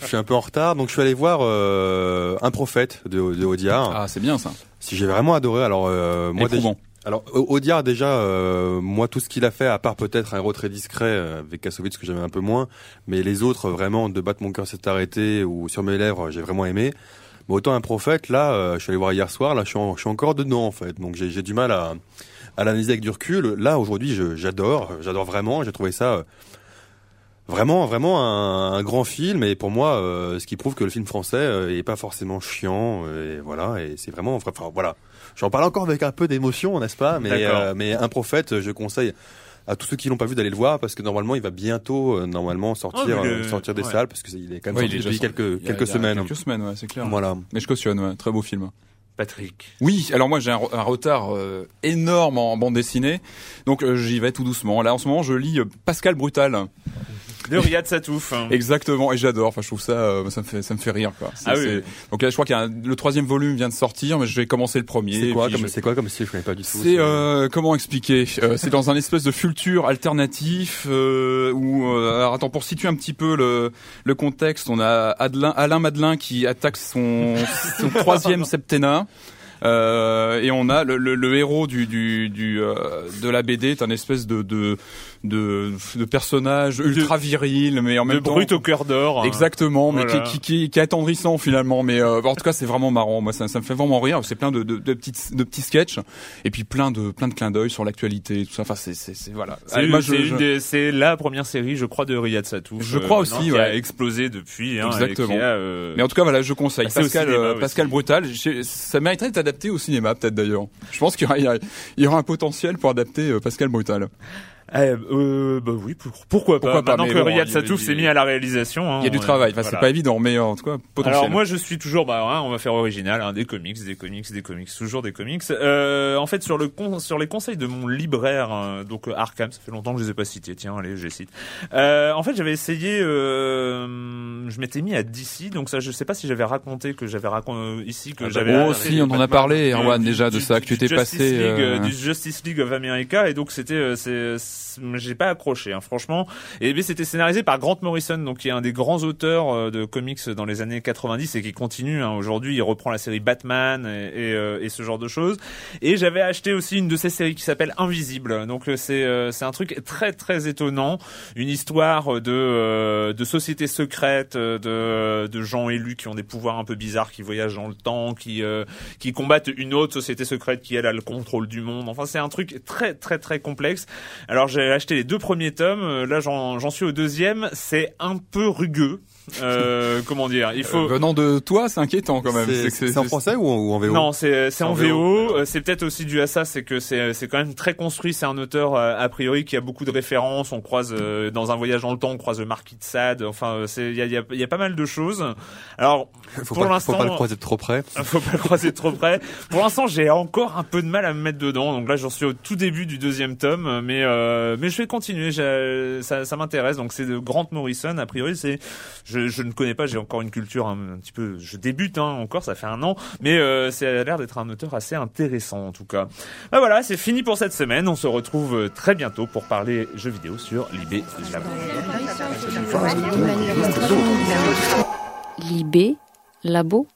je suis un peu en retard donc je suis allé voir euh, Un prophète de, de Audiard. Ah, c'est bien ça. Si j'ai vraiment adoré alors euh, moi déjà, alors Au- Audiard déjà euh, moi tout ce qu'il a fait à part peut-être un héros très discret avec Kassovitz que j'aimais un peu moins mais les autres vraiment de battre mon cœur s'est arrêté ou sur mes lèvres j'ai vraiment aimé. Mais autant un prophète là euh, je suis allé voir hier soir là je suis, en- je suis encore dedans en fait donc j'ai j'ai du mal à à l'analyser avec du recul. Là, aujourd'hui, j'adore, j'adore vraiment. J'ai trouvé ça euh, vraiment, vraiment un, un grand film. Et pour moi, euh, ce qui prouve que le film français euh, est pas forcément chiant. euh, Et voilà, et c'est vraiment, enfin voilà. J'en parle encore avec un peu d'émotion, n'est-ce pas? Mais, un prophète, je conseille à tous ceux qui l'ont pas vu d'aller le voir parce que normalement, il va bientôt, normalement, sortir, Oh, le- sortir des ouais. salles parce que c'est- il est quand même Ouais, sorti depuis quelques quelques semaines. Quelques semaines, ouais, c'est clair. Voilà. Mais je cautionne, ouais. Très beau film. Oui, alors moi j'ai un retard euh, énorme en bande dessinée, donc euh, j'y vais tout doucement. Là en ce moment je lis euh, Pascal Brutal, De Riyad Satouf. exactement, et j'adore. Enfin je trouve ça, euh, ça me fait, ça me fait rire quoi. Ah oui. Donc là je crois qu'il y a un- le troisième volume vient de sortir, mais je vais commencer le premier. C'est quoi comme je- c'est quoi comme style Je connais pas du tout. C'est euh, comment expliquer Euh, C'est dans un espèce de futur alternatif euh, où euh, alors attends pour situer un petit peu le, le contexte, on a Adelin, Alain Madelin qui attaque son, son troisième septennat. Euh, et on a le, le, le héros du, du, du euh, de la BD est un espèce de de de, de personnage ultra viril mais en De même temps brut au cœur d'or. Exactement, mais Voilà. qui, qui, qui, qui est attendrissant finalement. Mais euh, en tout cas, c'est vraiment marrant. Moi, ça, ça me fait vraiment rire. C'est plein de, de, de petites de petits sketchs et puis plein de plein de clins d'œil sur l'actualité tout ça. Enfin, c'est c'est voilà. C'est je- c'est la première série, je crois, de Riyad Satouf. Je crois aussi, maintenant, qui ouais. a explosé depuis. Hein, Exactement. a, euh, Mais en tout cas, voilà, je conseille Pascal cinéma euh, aussi. Pascal Brutal. Ça mériterait d'être adapté au cinéma, peut-être d'ailleurs. Je pense qu'il y, aura- il y, aura un potentiel pour adapter euh, Pascal Brutal. Eh, euh, bah oui, pour- pourquoi pas. Pourquoi pas, Maintenant mais que bon, Riyad Satouf s'est mis à la réalisation. hein, Il y a du on- travail. Enfin, voilà. c'est pas évident, mais euh, en tout cas, potentiel. Alors moi je suis toujours bah hein, on va faire original hein, des comics des comics des comics toujours des comics euh, en fait sur le con- sur les conseils de mon libraire euh, donc euh, Arkham ça fait longtemps que je les ai pas cités tiens allez je les cite euh, en fait j'avais essayé euh, je m'étais mis à DC donc ça je sais pas si j'avais raconté que j'avais raconté ici que Ah bah, j'avais oh, si, on en a parlé, Erwan, déjà, de ça, que tu t'es passé, League, euh, du Justice League of America et donc c'était euh, c'est- j'ai pas accroché hein, franchement. Et bien c'était scénarisé par Grant Morrison donc qui est un des grands auteurs euh, de comics dans les années 90 et qui continue hein, aujourd'hui. Il reprend la série Batman et, et, euh, et ce genre de choses. Et j'avais acheté aussi une de ces séries qui s'appelle Invisible. Donc euh, c'est c'est un truc très très étonnant. Une histoire de de sociétés secrètes euh, de de gens élus qui ont des pouvoirs un peu bizarres qui voyagent dans le temps qui qui combattent une autre société secrète qui elle a le contrôle du monde. Enfin, c'est un truc très très très complexe. Alors j'ai acheté les deux premiers tomes. Euh, Là, j'en j'en suis au deuxième. C'est un peu rugueux. Euh, comment dire Il faut. Euh, venant de toi, c'est inquiétant quand même. C'est en français ou en, ou en VO Non, c'est c'est en En VO. VO. Euh, C'est peut-être aussi dû à ça, c'est que c'est c'est quand même très construit. C'est un auteur euh, a priori qui a beaucoup de références. On croise euh, dans un voyage dans le temps, on croise le Marquis de Sade. Enfin, c'est il y a, il y, a, y a pas mal de choses. Alors Faut pour pas, l'instant, faut pas le croiser de trop près. faut pas le croiser trop près. Pour l'instant, j'ai encore un peu de mal à me mettre dedans. Donc là, j'en suis au tout début du deuxième tome, mais euh, mais je vais continuer. Ça, ça m'intéresse. Donc c'est de Grant Morrison. A priori, c'est je, je ne connais pas. J'ai encore une culture un, petit peu. Je débute hein, encore. Ça fait un an, mais euh, ça a l'air d'être un auteur assez intéressant en tout cas. Bah voilà, c'est fini pour cette semaine. On se retrouve euh, très bientôt pour parler jeux vidéo sur Libé Labo. Libé, Labo,